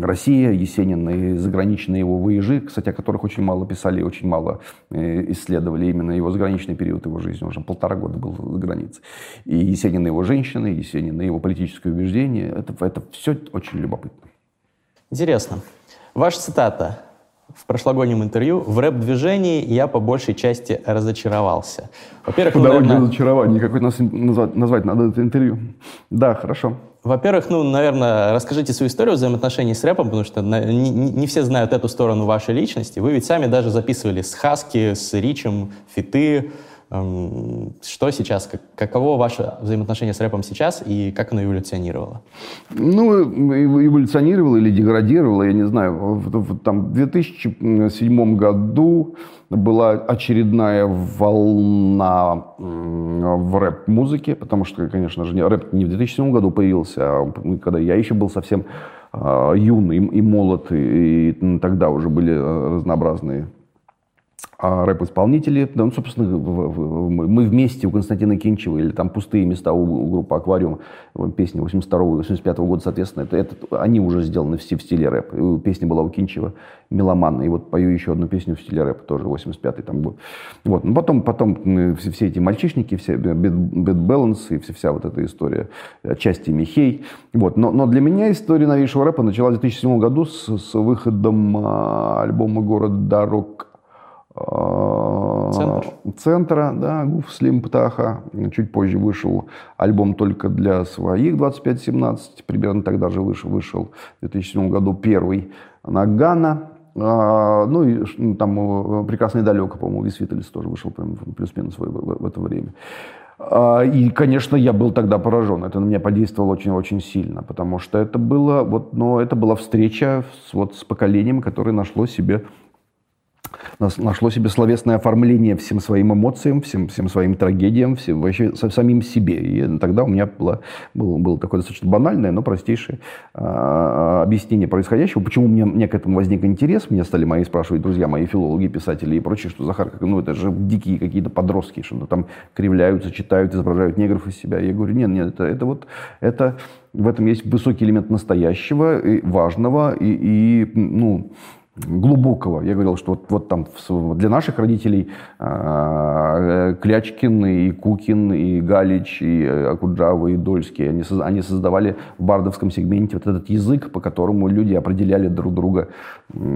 Россия, Есенин и заграничные его выезжи, кстати, о которых очень мало писали и очень мало э, исследовали именно его заграничный период его жизни. Он уже полтора года был за границей. И Есенин и его женщины, Есенин и его политическое убеждение. Это, это все очень любопытно. Интересно. Ваша цитата в прошлогоднем интервью, в рэп-движении я по большей части разочаровался. Во-первых, по ну, дороге наверное... разочарования, какой нас назвать, назвать надо это интервью. Да, хорошо. Во-первых, ну, наверное, расскажите свою историю взаимоотношений с рэпом, потому что не, не все знают эту сторону вашей личности. Вы ведь сами даже записывали с Хаски, с Ричем, фиты, что сейчас, каково ваше взаимоотношение с рэпом сейчас и как оно эволюционировало? Ну, эволюционировало или деградировало, я не знаю. Там, в 2007 году была очередная волна в рэп-музыке, потому что, конечно же, рэп не в 2007 году появился, а когда я еще был совсем а, юн и, молод, и, и тогда уже были э, разнообразные а рэп-исполнители, да, ну, собственно, мы вместе у Константина Кинчева, или там «Пустые места» у, группы «Аквариум», песни 82-85 года, соответственно, это, это, они уже сделаны в, в стиле рэп. Песня была у Кинчева «Меломан», и вот пою еще одну песню в стиле рэп, тоже 85-й там был. Вот. Ну, потом, потом все, все эти мальчишники, все Bad Balance и вся, вся вот эта история, части Михей. Вот. Но, но для меня история новейшего рэпа началась в 2007 году с, с выходом а, альбома «Город дорог Центр. центра, да, Гуф Слим Птаха. Чуть позже вышел альбом только для своих 25-17, примерно тогда же вышел, вышел в 2007 году первый Нагана. А, ну и ну, там «Прекрасный далеко», по-моему, Вис Виталис тоже вышел плюс-минус в, в, в это время. А, и, конечно, я был тогда поражен. Это на меня подействовало очень-очень сильно, потому что это было, вот, но это была встреча с, вот, с поколением, которое нашло себе нашло себе словесное оформление всем своим эмоциям, всем, всем своим трагедиям, всем, вообще самим себе. И тогда у меня было, было, было такое достаточно банальное, но простейшее э, объяснение происходящего. Почему мне, мне к этому возник интерес? Мне стали мои спрашивать друзья, мои филологи, писатели и прочие, что Захар, ну это же дикие какие-то подростки, что там кривляются, читают, изображают негров из себя. Я говорю, нет, нет, это, это вот, это в этом есть высокий элемент настоящего, и важного и, и ну, глубокого. Я говорил, что вот, вот там для наших родителей э, Клячкин, и Кукин, и Галич, и Акуджава, и Дольский, они, они создавали в бардовском сегменте вот этот язык, по которому люди определяли друг друга,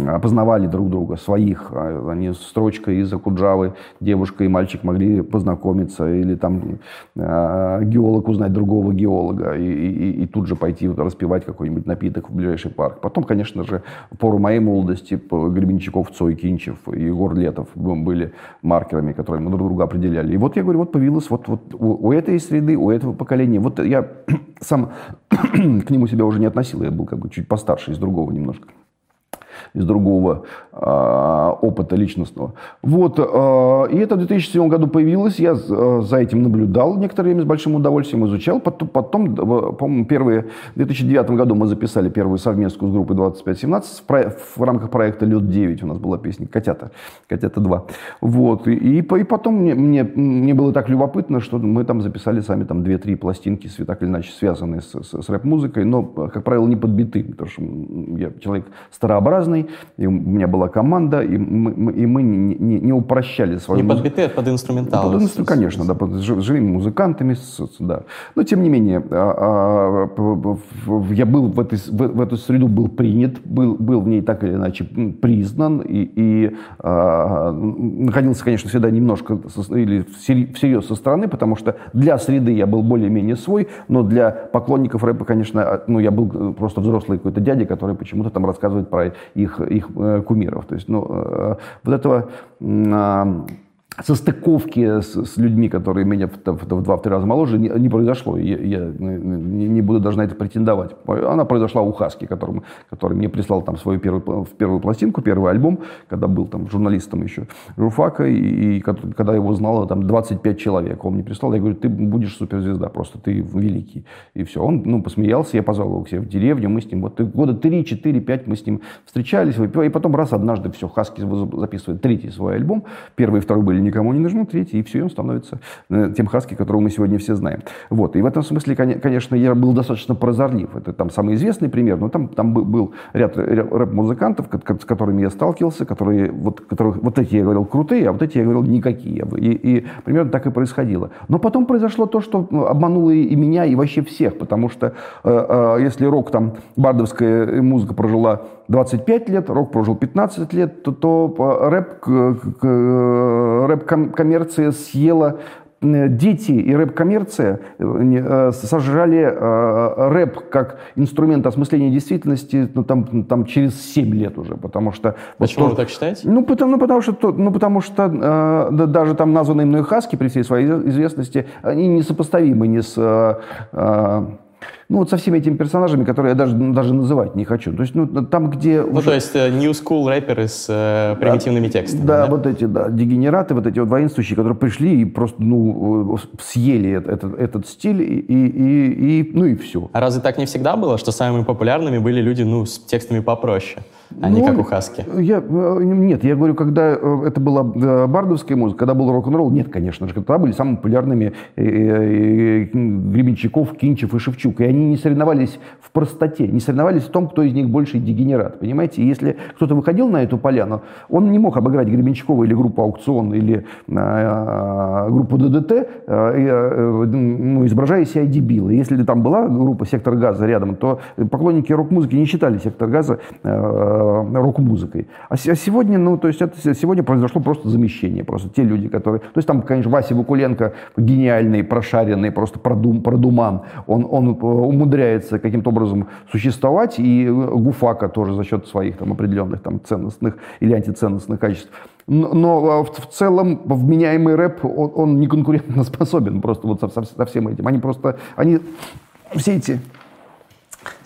опознавали друг друга, своих. А они строчкой из Акуджавы, девушка и мальчик могли познакомиться, или там э, геолог узнать другого геолога, и, и, и тут же пойти распивать какой-нибудь напиток в ближайший парк. Потом, конечно же, в пору моей молодости типа Гребенщиков, Цой, Кинчев и Егор Летов были маркерами, которые мы друг друга определяли. И вот я говорю, вот появилось вот, вот у, у этой среды, у этого поколения. Вот я сам к нему себя уже не относил, я был как бы чуть постарше, из другого немножко из другого э, опыта личностного. Вот, э, и это в 2007 году появилось, я э, за этим наблюдал некоторое время с большим удовольствием, изучал. Потом, потом по-моему, первые, в 2009 году мы записали первую совместную с группой 2517 в, в рамках проекта «Лед-9» у нас была песня «Котята», «Котята 2». Вот, и, и, и потом мне, мне, мне было так любопытно, что мы там записали сами там 2-3 пластинки, так или иначе связанные с, с, с рэп-музыкой, но, как правило, не подбитые, потому что я человек старообразный, разный, и у меня была команда, и мы, и мы не, не, не упрощали свою Не под биты, а под инструментал. Под инстру... Конечно, да, под живыми музыкантами, да. Но, тем не менее, а, а, я был в, этой, в, эту среду был принят, был, был в ней так или иначе признан, и, и а, находился, конечно, всегда немножко или всерьез со стороны, потому что для среды я был более-менее свой, но для поклонников рэпа, конечно, ну, я был просто взрослый какой-то дядя, который почему-то там рассказывает про их, их э, кумиров. То есть, ну, э, вот этого состыковки с, с людьми, которые меня в, в, в два-три раза моложе, не, не произошло. Я, я не, не буду даже на это претендовать. Она произошла у Хаски, который, который мне прислал там свою первую, первую пластинку, первый альбом, когда был там журналистом еще журфака, и, и когда его знало там 25 человек. Он мне прислал, я говорю, ты будешь суперзвезда, просто ты великий. И все. Он ну, посмеялся, я позвал его к себе в деревню, мы с ним вот года 3, 4, 5 мы с ним встречались, и потом раз однажды все, Хаски записывает третий свой альбом, первый и второй были никому не нужно третий, и все, и он становится э, тем Хаски, которого мы сегодня все знаем. Вот. И в этом смысле, конечно, я был достаточно прозорлив. Это там самый известный пример, но там, там был ряд рэп-музыкантов, с которыми я сталкивался, которые, вот, которых, вот эти я говорил крутые, а вот эти я говорил никакие. И, и примерно так и происходило. Но потом произошло то, что ну, обмануло и меня, и вообще всех, потому что э, э, если рок, там, бардовская музыка прожила 25 лет, рок прожил 15 лет, то, то рэп, рэп-коммерция съела дети и рэп-коммерция э, сожрали э, рэп как инструмент осмысления действительности ну, там, там через 7 лет уже, потому что... Почему вот, вы так считаете? Ну, потому, ну, потому что, ну, потому что э, да, даже там названные мной Хаски при всей своей известности, они несопоставимы ни с... Э, ну, вот со всеми этими персонажами, которые я даже, даже называть не хочу. То есть, ну, там, где... Ну, уже... то есть, uh, new school рэперы с uh, примитивными да, текстами. Да, да, вот эти, да, дегенераты, вот эти вот воинствующие, которые пришли и просто, ну, съели этот, этот стиль, и, и, и, ну, и все. А разве так не всегда было, что самыми популярными были люди, ну, с текстами попроще? а не ну, как у Хаски. Я, э, нет, я говорю, когда э, это была э, бардовская музыка, когда был рок-н-ролл, нет, конечно же, тогда были самыми популярными Гребенщиков, Кинчев и Шевчук. И они не соревновались в простоте, не соревновались в том, кто из них больше дегенерат. Понимаете, если кто-то выходил на эту поляну, он не мог обыграть Гребенщикова или группу «Аукцион» или э, группу ДДТ, э, ну, изображая себя дебила. Если там была группа «Сектор газа» рядом, то поклонники рок-музыки не считали «Сектор газа» э, Э, рок-музыкой. А, а сегодня, ну, то есть это сегодня произошло просто замещение. Просто те люди, которые... То есть там, конечно, Вася Вакуленко гениальный, прошаренный, просто продум, продуман. Он, он э, умудряется каким-то образом существовать. И Гуфака тоже за счет своих там определенных там ценностных или антиценностных качеств. Но, но в, в целом вменяемый рэп, он, он не конкурентно способен просто вот со, со, со всем этим. Они просто... Они все эти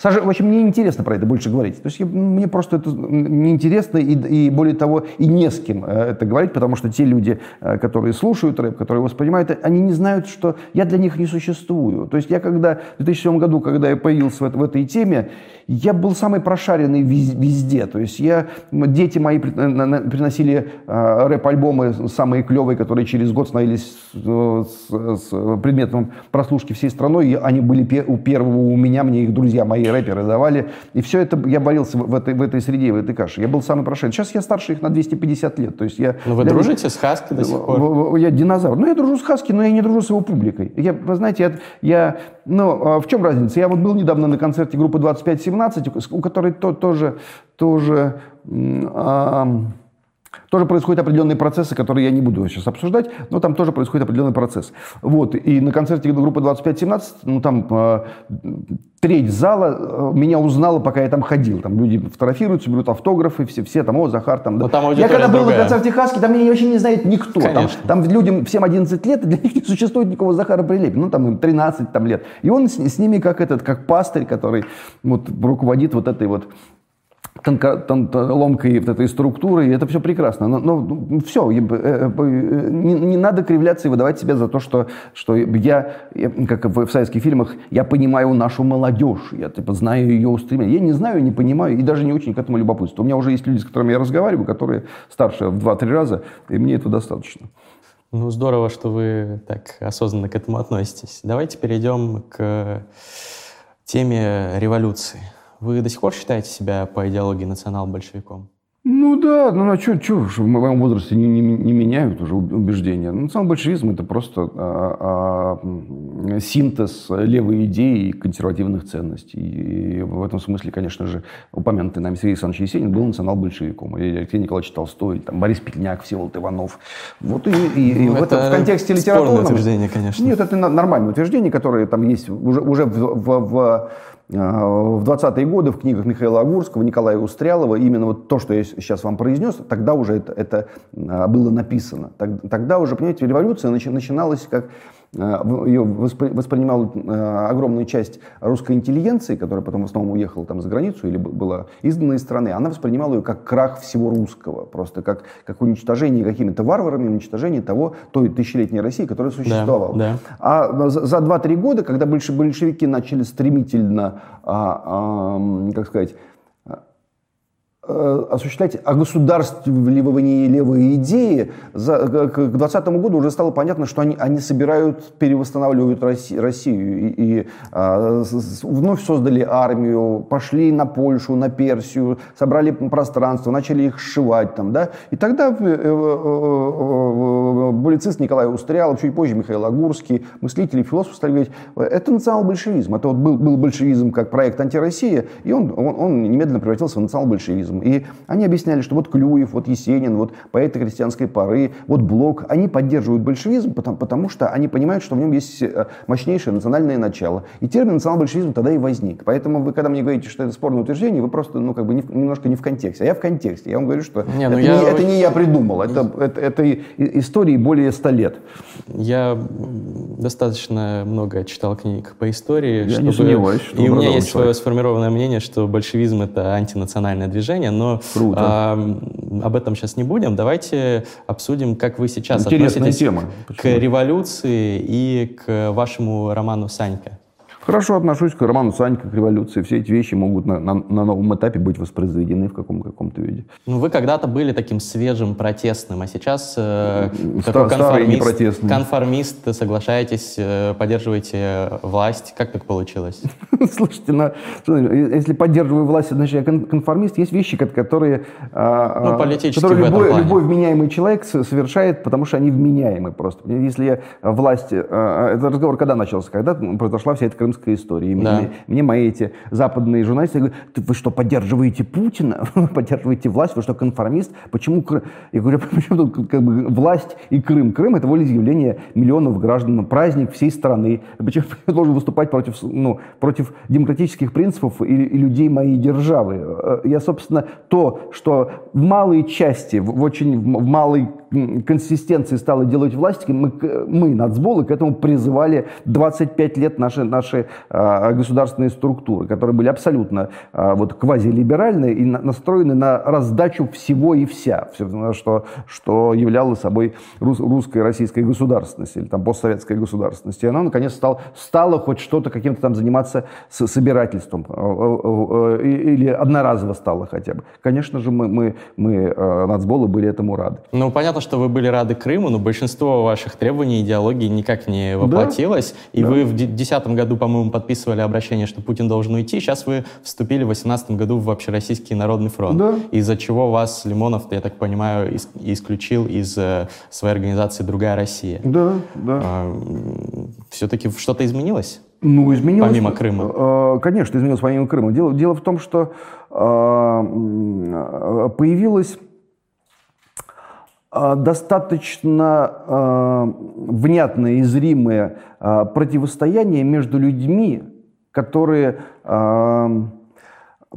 Саша, в общем, мне интересно про это больше говорить. То есть я, мне просто это неинтересно и, и, более того, и не с кем э, это говорить, потому что те люди, э, которые слушают рэп, которые воспринимают, они не знают, что я для них не существую. То есть я когда в 2007 году, когда я появился в, в этой теме, я был самый прошаренный везде. То есть я, дети мои приносили э, рэп-альбомы самые клевые, которые через год становились с, с предметом прослушки всей страной. И они были у первого у меня, мне их друзья мои рэперы давали. И все это, я боролся в этой, в этой среде, в этой каше. Я был самый прошедший. Сейчас я старше их на 250 лет. То есть я, ну вы дружите с Хаски до сих пор? Я динозавр. Ну, я дружу с Хаски, но я не дружу с его публикой. Я, вы знаете, я, я ну, а в чем разница? Я вот был недавно на концерте группы 2517, у которой то, тоже, тоже а, тоже происходят определенные процессы, которые я не буду сейчас обсуждать, но там тоже происходит определенный процесс. Вот, и на концерте группы 25-17, ну там э, треть зала э, меня узнала, пока я там ходил. Там люди фотографируются, берут автографы, все, все там, о, Захар там. Да. там я когда был другая. на концерте Хаски, там меня вообще не знает никто. Там, там людям всем 11 лет, и для них не существует никакого Захара Прилепина. Ну, там им 13 там, лет. И он с, с ними как этот, как пастырь, который вот руководит вот этой вот тонко, тон, ломкой вот этой структуры, и это все прекрасно. Но, но ну, все, э, э, не, не надо кривляться и выдавать себя за то, что, что я, как в, в советских фильмах, я понимаю нашу молодежь, я типа, знаю ее устремление. Я не знаю, не понимаю и даже не очень к этому любопытствую. У меня уже есть люди, с которыми я разговариваю, которые старше в 2-3 раза, и мне этого достаточно. Ну, здорово, что вы так осознанно к этому относитесь. Давайте перейдем к теме революции. Вы до сих пор считаете себя по идеологии национал-большевиком? Ну да, ну а что, что в моем возрасте не, не, не меняют уже убеждения. Национал-большевизм это просто а, а, синтез левой идеи и консервативных ценностей. И в этом смысле, конечно же, упомянутый нами Сергей Александрович Есенин был национал-большевиком. И Алексей Николаевич Толстой, там, Борис Петняк, Всеволод Иванов. Вот и, и, ну, и в, этом, в контексте литературном... утверждение, конечно. Нет, это нормальное утверждение, которое там есть уже, уже в, в, в в 20-е годы в книгах Михаила Агурского, Николая Устрялова, именно вот то, что я сейчас вам произнес, тогда уже это, это а, было написано. Тогда уже, понимаете, революция начиналась как ее воспринимала э, огромную часть русской интеллигенции, которая потом в основном уехала там за границу или была изгнана из страны, она воспринимала ее как крах всего русского, просто как, как уничтожение какими-то варварами, уничтожение того, той тысячелетней России, которая существовала. Да, да. А за, за 2-3 года, когда большевики начали стремительно, а, а, как сказать, Э, осуществлять огосударствливание левые идеи, за, к 2020 году уже стало понятно, что они, они собирают, перевосстанавливают Россию, Россию. И, и а, с, вновь создали армию, пошли на Польшу, на Персию, собрали пространство, начали их сшивать там, да, и тогда э, э, э, публицист Николай Устрялов, чуть позже Михаил Агурский, мыслители, философы стали говорить, это национал-большевизм, это вот был, был большевизм как проект антироссия, и он, он, он немедленно превратился в национал-большевизм коммунизм. И они объясняли, что вот Клюев, вот Есенин, вот поэты крестьянской поры, вот Блок, они поддерживают большевизм, потому, потому что они понимают, что в нем есть э, мощнейшее национальное начало. И термин национал-большевизм тогда и возник. Поэтому вы, когда мне говорите, что это спорное утверждение, вы просто ну, как бы не, немножко не в контексте. А я в контексте. Я вам говорю, что не, ну это, я... не, это не я придумал, это, это, это истории более ста лет. Я достаточно много читал книг по истории. Я чтобы... не сомневаюсь. Что и у меня есть свое сформированное мнение, что большевизм — это антинациональное движение, движения, но А, об этом сейчас не будем. Давайте обсудим, как вы сейчас Интересная относитесь тема. к революции и к вашему роману «Санька». Хорошо отношусь к роману Санька, к революции. Все эти вещи могут на, на, на новом этапе быть воспроизведены в каком- каком-то виде. Ну, вы когда-то были таким свежим, протестным, а сейчас э, такой конформист, конформист, соглашаетесь, э, поддерживаете власть. Как так получилось? Слушайте, ну, если поддерживаю власть, значит, я конформист. Есть вещи, которые, а, ну, а, которые любой, любой вменяемый человек совершает, потому что они вменяемы просто. Если я власть... А, это разговор когда начался? Когда произошла вся эта крымской истории. Да. Мне, мне мои эти западные журналисты говорят, вы что, поддерживаете Путина? поддерживаете власть? Вы что, конформист? Почему Крым? Я говорю, почему тут как бы, власть и Крым? Крым — это волеизъявление миллионов граждан, праздник всей страны. Почему я должен выступать против, ну, против демократических принципов и, и людей моей державы? Э, я, собственно, то, что в малой части, в очень в малой консистенции стала делать власть, мы, мы нацболы, к этому призывали 25 лет наши, наши а, государственные структуры, которые были абсолютно а, вот, квазилиберальные и на, настроены на раздачу всего и вся, все, что, что являло собой рус, русская российская государственность или там постсоветская государственность. И она, наконец, стала, стала хоть что-то каким-то там заниматься с, собирательством а, а, а, или одноразово стала хотя бы. Конечно же, мы, мы, мы нацболы были этому рады. Ну, понятно, что вы были рады Крыму, но большинство ваших требований и идеологии никак не воплотилось. Да? И да. вы в 2010 году, по-моему, подписывали обращение, что Путин должен уйти. Сейчас вы вступили в 2018 году в Общероссийский народный фронт. Да. Из-за чего вас Лимонов, я так понимаю, исключил из э, своей организации «Другая Россия». Да, да. А, все-таки что-то изменилось? Ну, изменилось. Помимо Крыма. Э, конечно, изменилось помимо Крыма. Дело, дело в том, что э, появилась э, достаточно внятное и зримое противостояние между людьми, которые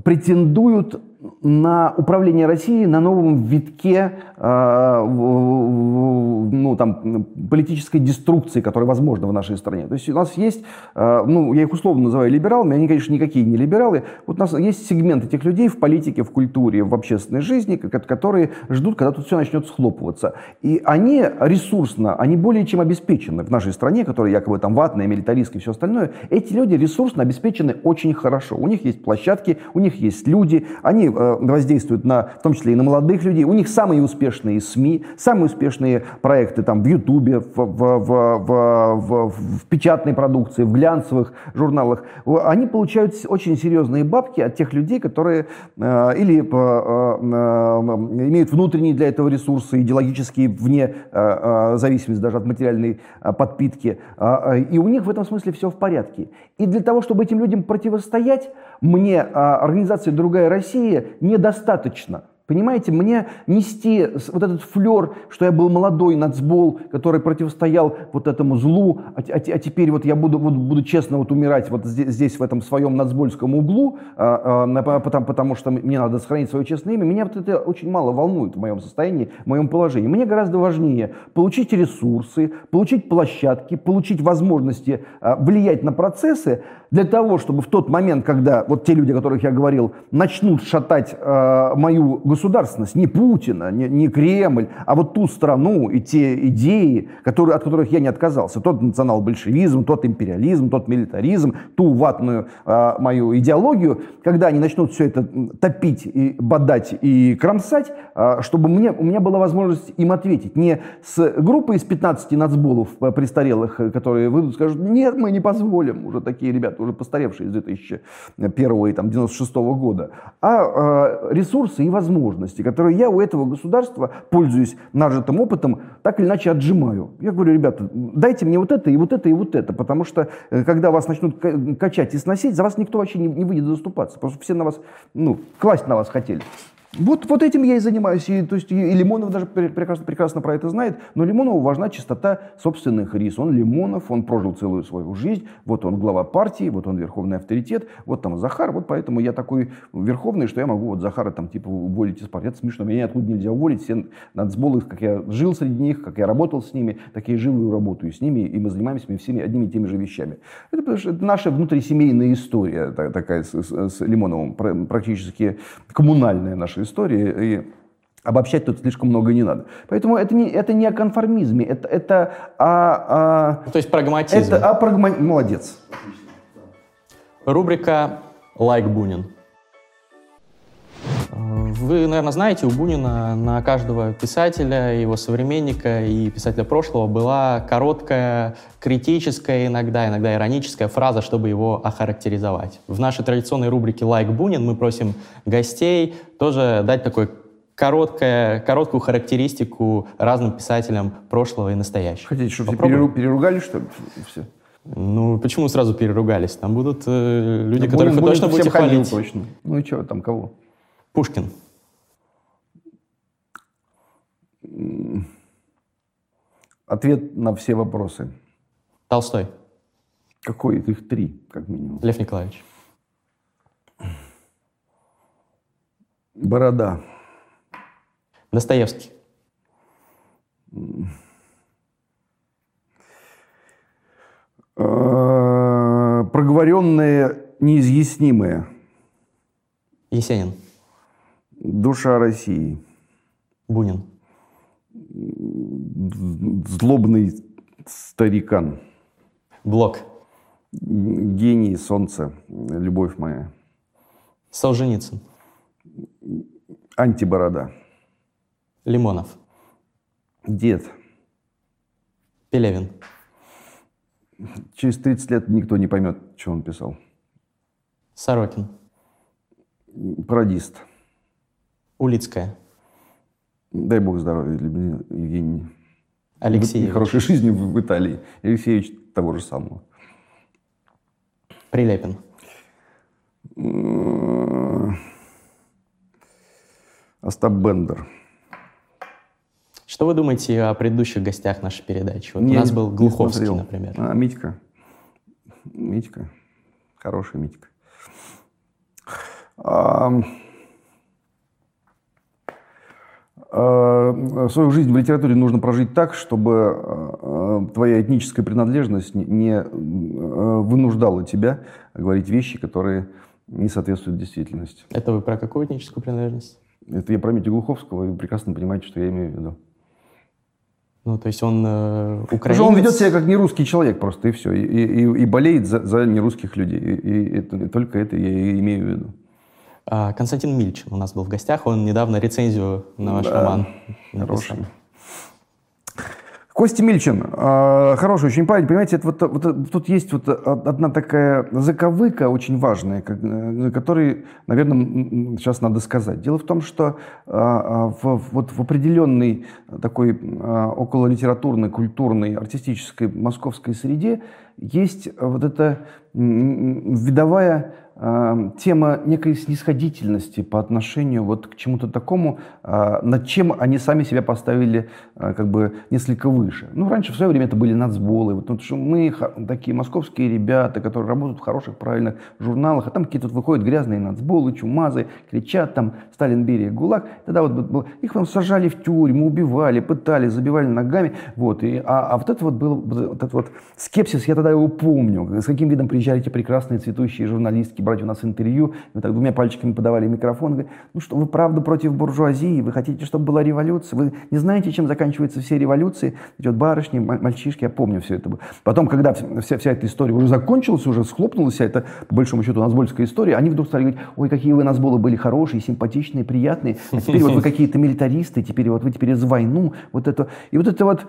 претендуют на управление Россией на новом витке э, ну, там, политической деструкции, которая возможна в нашей стране. То есть у нас есть, э, ну, я их условно называю либералами, они, конечно, никакие не либералы. Вот у нас есть сегмент этих людей в политике, в культуре, в общественной жизни, которые ждут, когда тут все начнет схлопываться. И они ресурсно, они более чем обеспечены в нашей стране, которая якобы там ватная, милитаристская и все остальное. Эти люди ресурсно обеспечены очень хорошо. У них есть площадки, у них есть люди, они Э, воздействуют на, в том числе и на молодых людей. У них самые успешные СМИ, самые успешные проекты там в Ютубе, в, в, в, в, в печатной продукции, в глянцевых журналах. Они получают очень серьезные бабки от тех людей, которые э, или э, э, имеют внутренние для этого ресурсы, идеологические, вне э, э зависимости даже от материальной э, подпитки. Э, и у них в этом смысле все в порядке. И для того, чтобы этим людям противостоять, мне а, организация «Другая Россия» недостаточно. Понимаете, мне нести вот этот флер, что я был молодой нацбол, который противостоял вот этому злу, а, а, а теперь вот я буду, буду, буду честно вот умирать вот здесь, здесь в этом своем нацбольском углу, а, а, потому, потому что мне надо сохранить свое честное имя, меня вот это очень мало волнует в моем состоянии, в моем положении. Мне гораздо важнее получить ресурсы, получить площадки, получить возможности а, влиять на процессы, для того, чтобы в тот момент, когда вот те люди, о которых я говорил, начнут шатать э, мою государственность, не Путина, не, не Кремль, а вот ту страну и те идеи, которые, от которых я не отказался, тот национал-большевизм, тот империализм, тот милитаризм, ту ватную э, мою идеологию, когда они начнут все это топить и бодать и кромсать, э, чтобы мне, у меня была возможность им ответить. Не с группой из 15 нацболов престарелых, которые выйдут и скажут, нет, мы не позволим, уже такие ребята уже постаревшие из 2001 и там, 96 года, а э, ресурсы и возможности, которые я у этого государства, пользуясь нажитым опытом, так или иначе отжимаю. Я говорю, ребята, дайте мне вот это и вот это и вот это, потому что э, когда вас начнут качать и сносить, за вас никто вообще не, не выйдет заступаться, потому что все на вас, ну, класть на вас хотели. Вот, вот этим я и занимаюсь. И, то есть, и, Лимонов даже прекрасно, прекрасно про это знает. Но Лимонову важна чистота собственных рис. Он Лимонов, он прожил целую свою жизнь. Вот он глава партии, вот он верховный авторитет. Вот там Захар. Вот поэтому я такой верховный, что я могу вот Захара там типа уволить из партии. Это смешно. Меня откуда нельзя уволить. Все нацболы, как я жил среди них, как я работал с ними, так я и живу и работаю с ними. И мы занимаемся всеми одними и теми же вещами. Это, потому что это наша внутрисемейная история такая с, с, с Лимоновым. Практически коммунальная наша истории, и обобщать тут слишком много не надо. Поэтому это не, это не о конформизме, это, это о, о... То есть прагматизм. Это о прагма... Молодец. Рубрика «Like Бунин». Вы, наверное, знаете, у Бунина на каждого писателя, его современника и писателя прошлого была короткая, критическая иногда, иногда ироническая фраза, чтобы его охарактеризовать. В нашей традиционной рубрике «Like Бунин» мы просим гостей тоже дать такой короткая, короткую характеристику разным писателям прошлого и настоящего. Хотите, чтобы переру, переругали, что ли, все? Ну, почему сразу переругались? Там будут э, люди, да, которых Бунин, вы точно будете хвалить. Точно. Ну и что, там кого? Пушкин. Ответ на все вопросы. Толстой. Какой? Их три, как минимум. Лев Николаевич. Борода. Достоевский. Э, проговоренные, неизъяснимые. Есенин. Душа России. Бунин. Злобный старикан. Блок. Гений, солнце, любовь моя. Солженицын. Антиборода. Лимонов. Дед. Пелевин. Через 30 лет никто не поймет, что он писал. Сорокин. Пародист. Улицкая. Дай бог здоровья, Евгений. Алексеевич. Хорошей жизни в, в Италии. Алексеевич того же самого. Прилепин. Остап Бендер. Что вы думаете о предыдущих гостях нашей передачи? Вот не, у нас был Глуховский, например. А, Митька. Митька. Хороший Митька. А, а, свою жизнь в литературе нужно прожить так, чтобы а, твоя этническая принадлежность не вынуждала тебя говорить вещи, которые не соответствуют действительности. Это вы про какую этническую принадлежность? Это я про Митю Глуховского, и вы прекрасно понимаете, что я имею в виду. Ну, то есть он э, украинец... Потому что он ведет себя как нерусский человек просто, и все. И, и, и болеет за, за нерусских людей. И, и, это, и только это я и имею в виду. А, Константин Мильчин у нас был в гостях. Он недавно рецензию на ваш да, роман написал. Хороший. Костя Мильчин, э, хороший очень парень, понимаете, это вот, вот, тут есть вот одна такая заковыка очень важная, как, которой, наверное, сейчас надо сказать. Дело в том, что э, в, вот в определенной такой э, окололитературной, культурной, артистической московской среде есть вот эта видовая тема некой снисходительности по отношению вот к чему-то такому, э, над чем они сами себя поставили э, как бы несколько выше. Ну, раньше в свое время это были нацболы. Вот, что мы такие московские ребята, которые работают в хороших, правильных журналах, а там какие-то выходят грязные нацболы, чумазы, кричат там «Сталин, Берия, ГУЛАГ». Тогда вот был, их там сажали в тюрьму, убивали, пытали, забивали ногами. Вот, и, а, а вот это вот был вот этот вот скепсис, я тогда его помню, с каким видом приезжали эти прекрасные цветущие журналистки брать у нас интервью, мы так двумя пальчиками подавали микрофон, говорит, ну что, вы правда против буржуазии, вы хотите, чтобы была революция, вы не знаете, чем заканчиваются все революции, эти вот барышни, мальчишки, я помню все это. Потом, когда вся, вся эта история уже закончилась, уже схлопнулась вся эта, по большому счету, назбольская история, они вдруг стали говорить, ой, какие вы назболы были хорошие, симпатичные, приятные, а теперь вот вы какие-то милитаристы, теперь вот вы теперь за войну, вот это. И вот это вот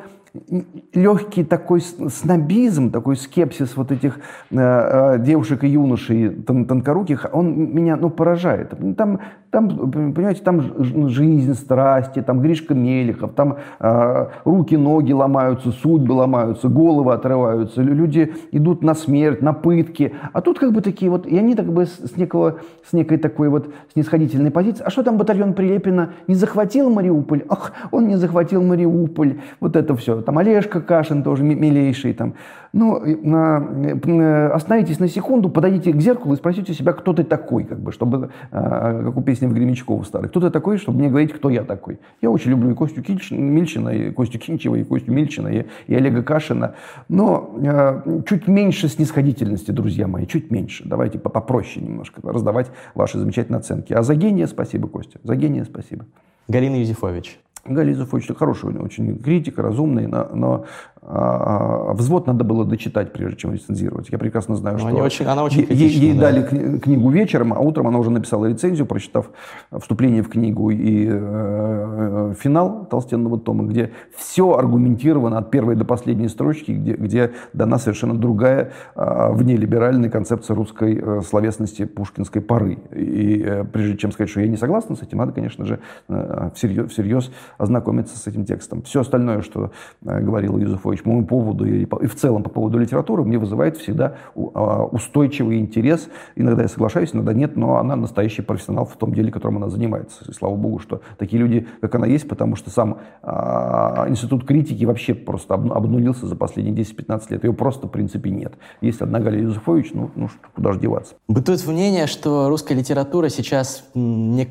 легкий такой снобизм, такой скепсис вот этих э, э, девушек и юношей тон, тонкоруких, он меня ну, поражает. Там, там, понимаете, там жизнь, страсти, там Гришка Мелехов, там э, руки, ноги ломаются, судьбы ломаются, головы отрываются, люди идут на смерть, на пытки. А тут как бы такие вот, и они так бы с, некого, с некой такой вот снисходительной позиции. А что там батальон Прилепина не захватил Мариуполь? Ах, он не захватил Мариуполь. Вот это все там Олежка Кашин тоже милейший, там. Ну, э, остановитесь на секунду, подойдите к зеркалу и спросите себя, кто ты такой, как бы, чтобы, э, как у песни в Гремячкова старой, кто ты такой, чтобы мне говорить, кто я такой. Я очень люблю и Костю Мильчина, и Костю Кинчева, и Костю Мильчина, и, и Олега Кашина, но э, чуть меньше снисходительности, друзья мои, чуть меньше. Давайте попроще немножко раздавать ваши замечательные оценки. А за гения спасибо, Костя, за гения спасибо. Галина Юзефович. Гализов очень хороший, очень критик, разумный, но, но взвод надо было дочитать, прежде чем рецензировать. Я прекрасно знаю, но что очень, она очень ей, ей да. дали книгу вечером, а утром она уже написала рецензию, прочитав вступление в книгу и э, финал толстенного тома, где все аргументировано от первой до последней строчки, где, где дана совершенно другая э, внелиберальная концепция русской э, словесности пушкинской поры. И э, прежде чем сказать, что я не согласен с этим, надо, конечно же, э, всерьез, всерьез ознакомиться с этим текстом. Все остальное, что э, говорил Юзефович по моему поводу и, и в целом по поводу литературы, мне вызывает всегда а, устойчивый интерес. Иногда я соглашаюсь, иногда нет, но она настоящий профессионал в том деле, которым она занимается. И слава богу, что такие люди, как она есть, потому что сам а, институт критики вообще просто об, обнулился за последние 10-15 лет. Его просто в принципе нет. Есть одна Галя Юзефович, ну, ну куда же деваться. Бытует мнение, что русская литература сейчас не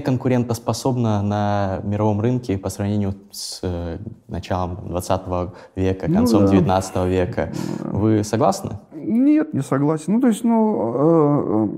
конкурентоспособна на мировом рынке рынке по сравнению с э, началом 20 века, концом ну, да. 19 века. Вы согласны? Нет, не согласен. Ну, то есть, ну,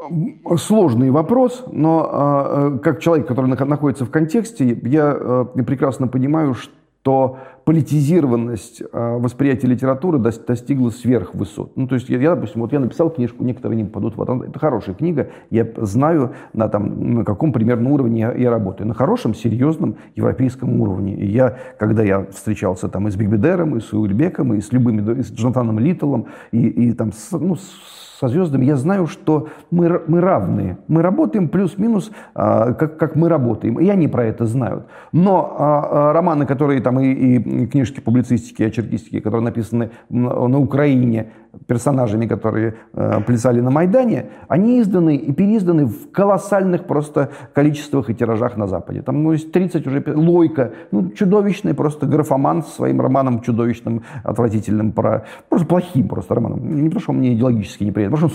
э, э, сложный вопрос, но как человек, который находится в контексте, я прекрасно понимаю, то политизированность э, восприятия литературы достигла сверхвысот. Ну, то есть я, я, допустим, вот я написал книжку, некоторые не попадут в Это хорошая книга, я знаю, на, там, на каком примерно уровне я, я работаю. На хорошем, серьезном европейском уровне. И я, когда я встречался там и с Бигбедером, и с Уильбеком, и с любыми, и с Джонатаном Литтелом, и, и там, с, ну, с со звездами, я знаю, что мы, мы равные. Мы работаем плюс-минус, а, как, как мы работаем. И они про это знают. Но а, романы, которые там и, и книжки публицистики, очеркистики, которые написаны на, на Украине, персонажами, которые э, плясали на Майдане, они изданы и переизданы в колоссальных просто количествах и тиражах на Западе. Там ну, есть 30 уже... Лойка, ну, чудовищный просто графоман с своим романом чудовищным, отвратительным, про, просто плохим просто романом. Не потому, что он мне идеологически неприятен, что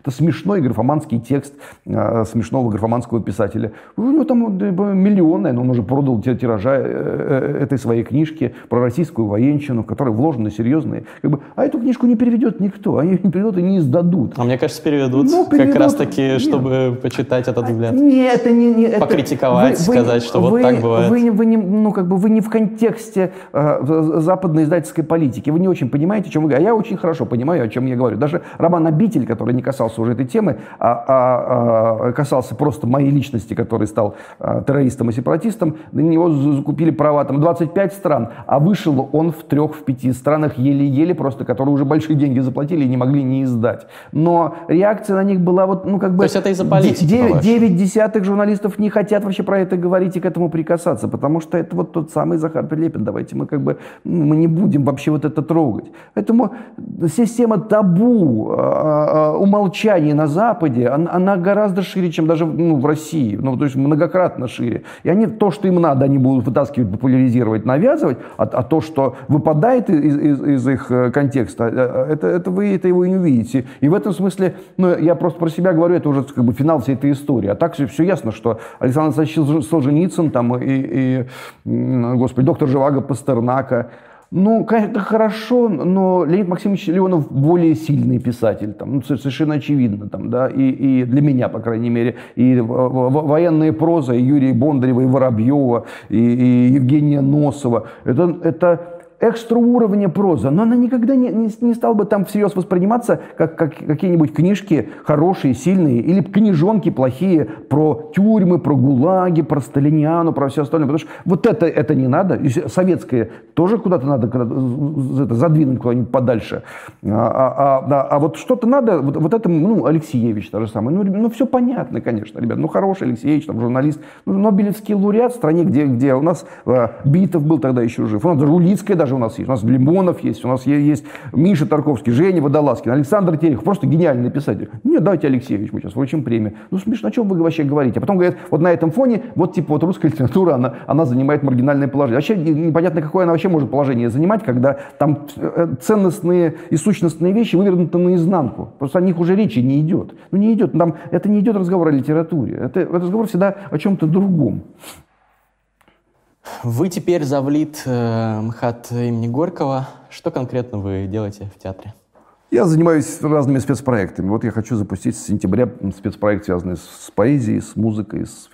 это смешной графоманский текст э, смешного графоманского писателя. У него там миллионы, но он уже продал тиража э, э, этой своей книжки про российскую военщину, в которой вложены серьезные. Как бы, а эту книжку не переведет никто. Они не переведут и не издадут. А мне кажется, переведут. Ну, переведут. Как раз таки, нет. чтобы почитать этот взгляд. Нет, это не... не Покритиковать, вы, сказать, что вы, вот так бывает. Вы, вы, не, ну, как бы вы не в контексте э, западной издательской политики. Вы не очень понимаете, о чем вы говорите. А я очень хорошо понимаю, о чем я говорю. Даже роман «Обитель», который не касался уже этой темы, а, а, а касался просто моей личности, который стал а, террористом и сепаратистом, на него закупили права там 25 стран, а вышел он в трех, в пяти странах еле-еле просто, которые уже большие деньги заплатили и не могли не издать. Но реакция на них была вот, ну, как бы... То есть это из-за политики, 9, 9 десятых журналистов не хотят вообще про это говорить и к этому прикасаться, потому что это вот тот самый Захар Прилепин. Давайте мы как бы, ну, мы не будем вообще вот это трогать. Поэтому система табу, а, умолчаний на Западе, она гораздо шире, чем даже ну, в России. Ну, то есть многократно шире. И они то, что им надо, они будут вытаскивать, популяризировать, навязывать, а, а то, что выпадает из, из, из их э, контекста, э, это, это вы это его и не увидите. И в этом смысле, ну, я просто про себя говорю, это уже как бы финал всей этой истории. А так все, все ясно, что Александр Александрович Солженицын, там, и, и, господи, доктор Живаго Пастернака, ну, это хорошо, но Леонид Максимович Леонов более сильный писатель, там, ну, совершенно очевидно, там, да, и, и для меня, по крайней мере, и военная проза, и Юрия Бондарева, и Воробьева, и, и Евгения Носова, это, это экстра уровня проза, но она никогда не, не, не стала бы там всерьез восприниматься, как, как какие-нибудь книжки хорошие, сильные, или книжонки плохие про тюрьмы, про гулаги, про Сталиниану, про все остальное. Потому что вот это, это не надо. И советское тоже куда-то надо куда это, задвинуть куда-нибудь подальше. А, а, а, а вот что-то надо, вот, вот это, ну, Алексеевич то же самое. Ну, ну, все понятно, конечно, ребят. Ну, хороший Алексеевич, там, журналист. Ну, Нобелевский лауреат в стране, где, где у нас э, Битов был тогда еще жив. У нас Рулицкая даже у нас есть. У нас Лимонов есть, у нас есть Миша Тарковский, Женя Водолазкин, Александр Терехов. Просто гениальный писатель. Нет, давайте Алексеевич, мы сейчас вручим премию. Ну, смешно, о чем вы вообще говорите? А потом говорят, вот на этом фоне, вот типа вот русская литература, она, она занимает маргинальное положение. Вообще непонятно, какое она вообще может положение занимать, когда там э, ценностные и сущностные вещи вывернуты наизнанку. Просто о них уже речи не идет. Ну, не идет. Там, это не идет разговор о литературе. Это, это разговор всегда о чем-то другом. Вы теперь завлит э, МХАТ имени Горького. Что конкретно вы делаете в театре? Я занимаюсь разными спецпроектами. Вот я хочу запустить с сентября спецпроект, связанный с поэзией, с музыкой, с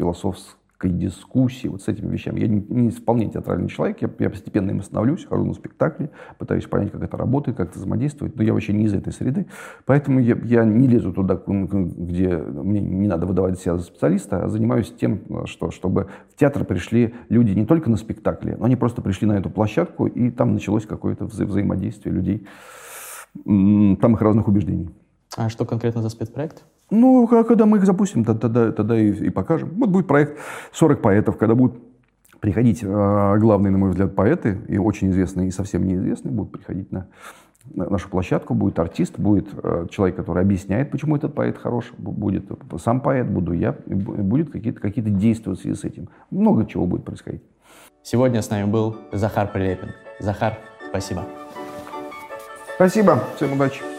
философской дискуссии, вот с этими вещами. Я не, не вполне театральный человек, я, я постепенно им становлюсь, хожу на спектакли, пытаюсь понять, как это работает, как это взаимодействует, но я вообще не из этой среды, поэтому я, я не лезу туда, где мне не надо выдавать себя за специалиста, а занимаюсь тем, что, чтобы в театр пришли люди не только на спектакли, но они просто пришли на эту площадку, и там началось какое-то вза взаимодействие людей самых разных убеждений. А что конкретно за спецпроект? Ну, когда мы их запустим, тогда, тогда и, и покажем. Вот будет проект «40 поэтов», когда будут приходить э, главные, на мой взгляд, поэты, и очень известные, и совсем неизвестные, будут приходить на, на нашу площадку, будет артист, будет э, человек, который объясняет, почему этот поэт хорош, будет сам поэт, буду я, и будет какие-то какие действия в связи с этим. Много чего будет происходить. Сегодня с нами был Захар Прилепин. Захар, спасибо. Спасибо, всем удачи.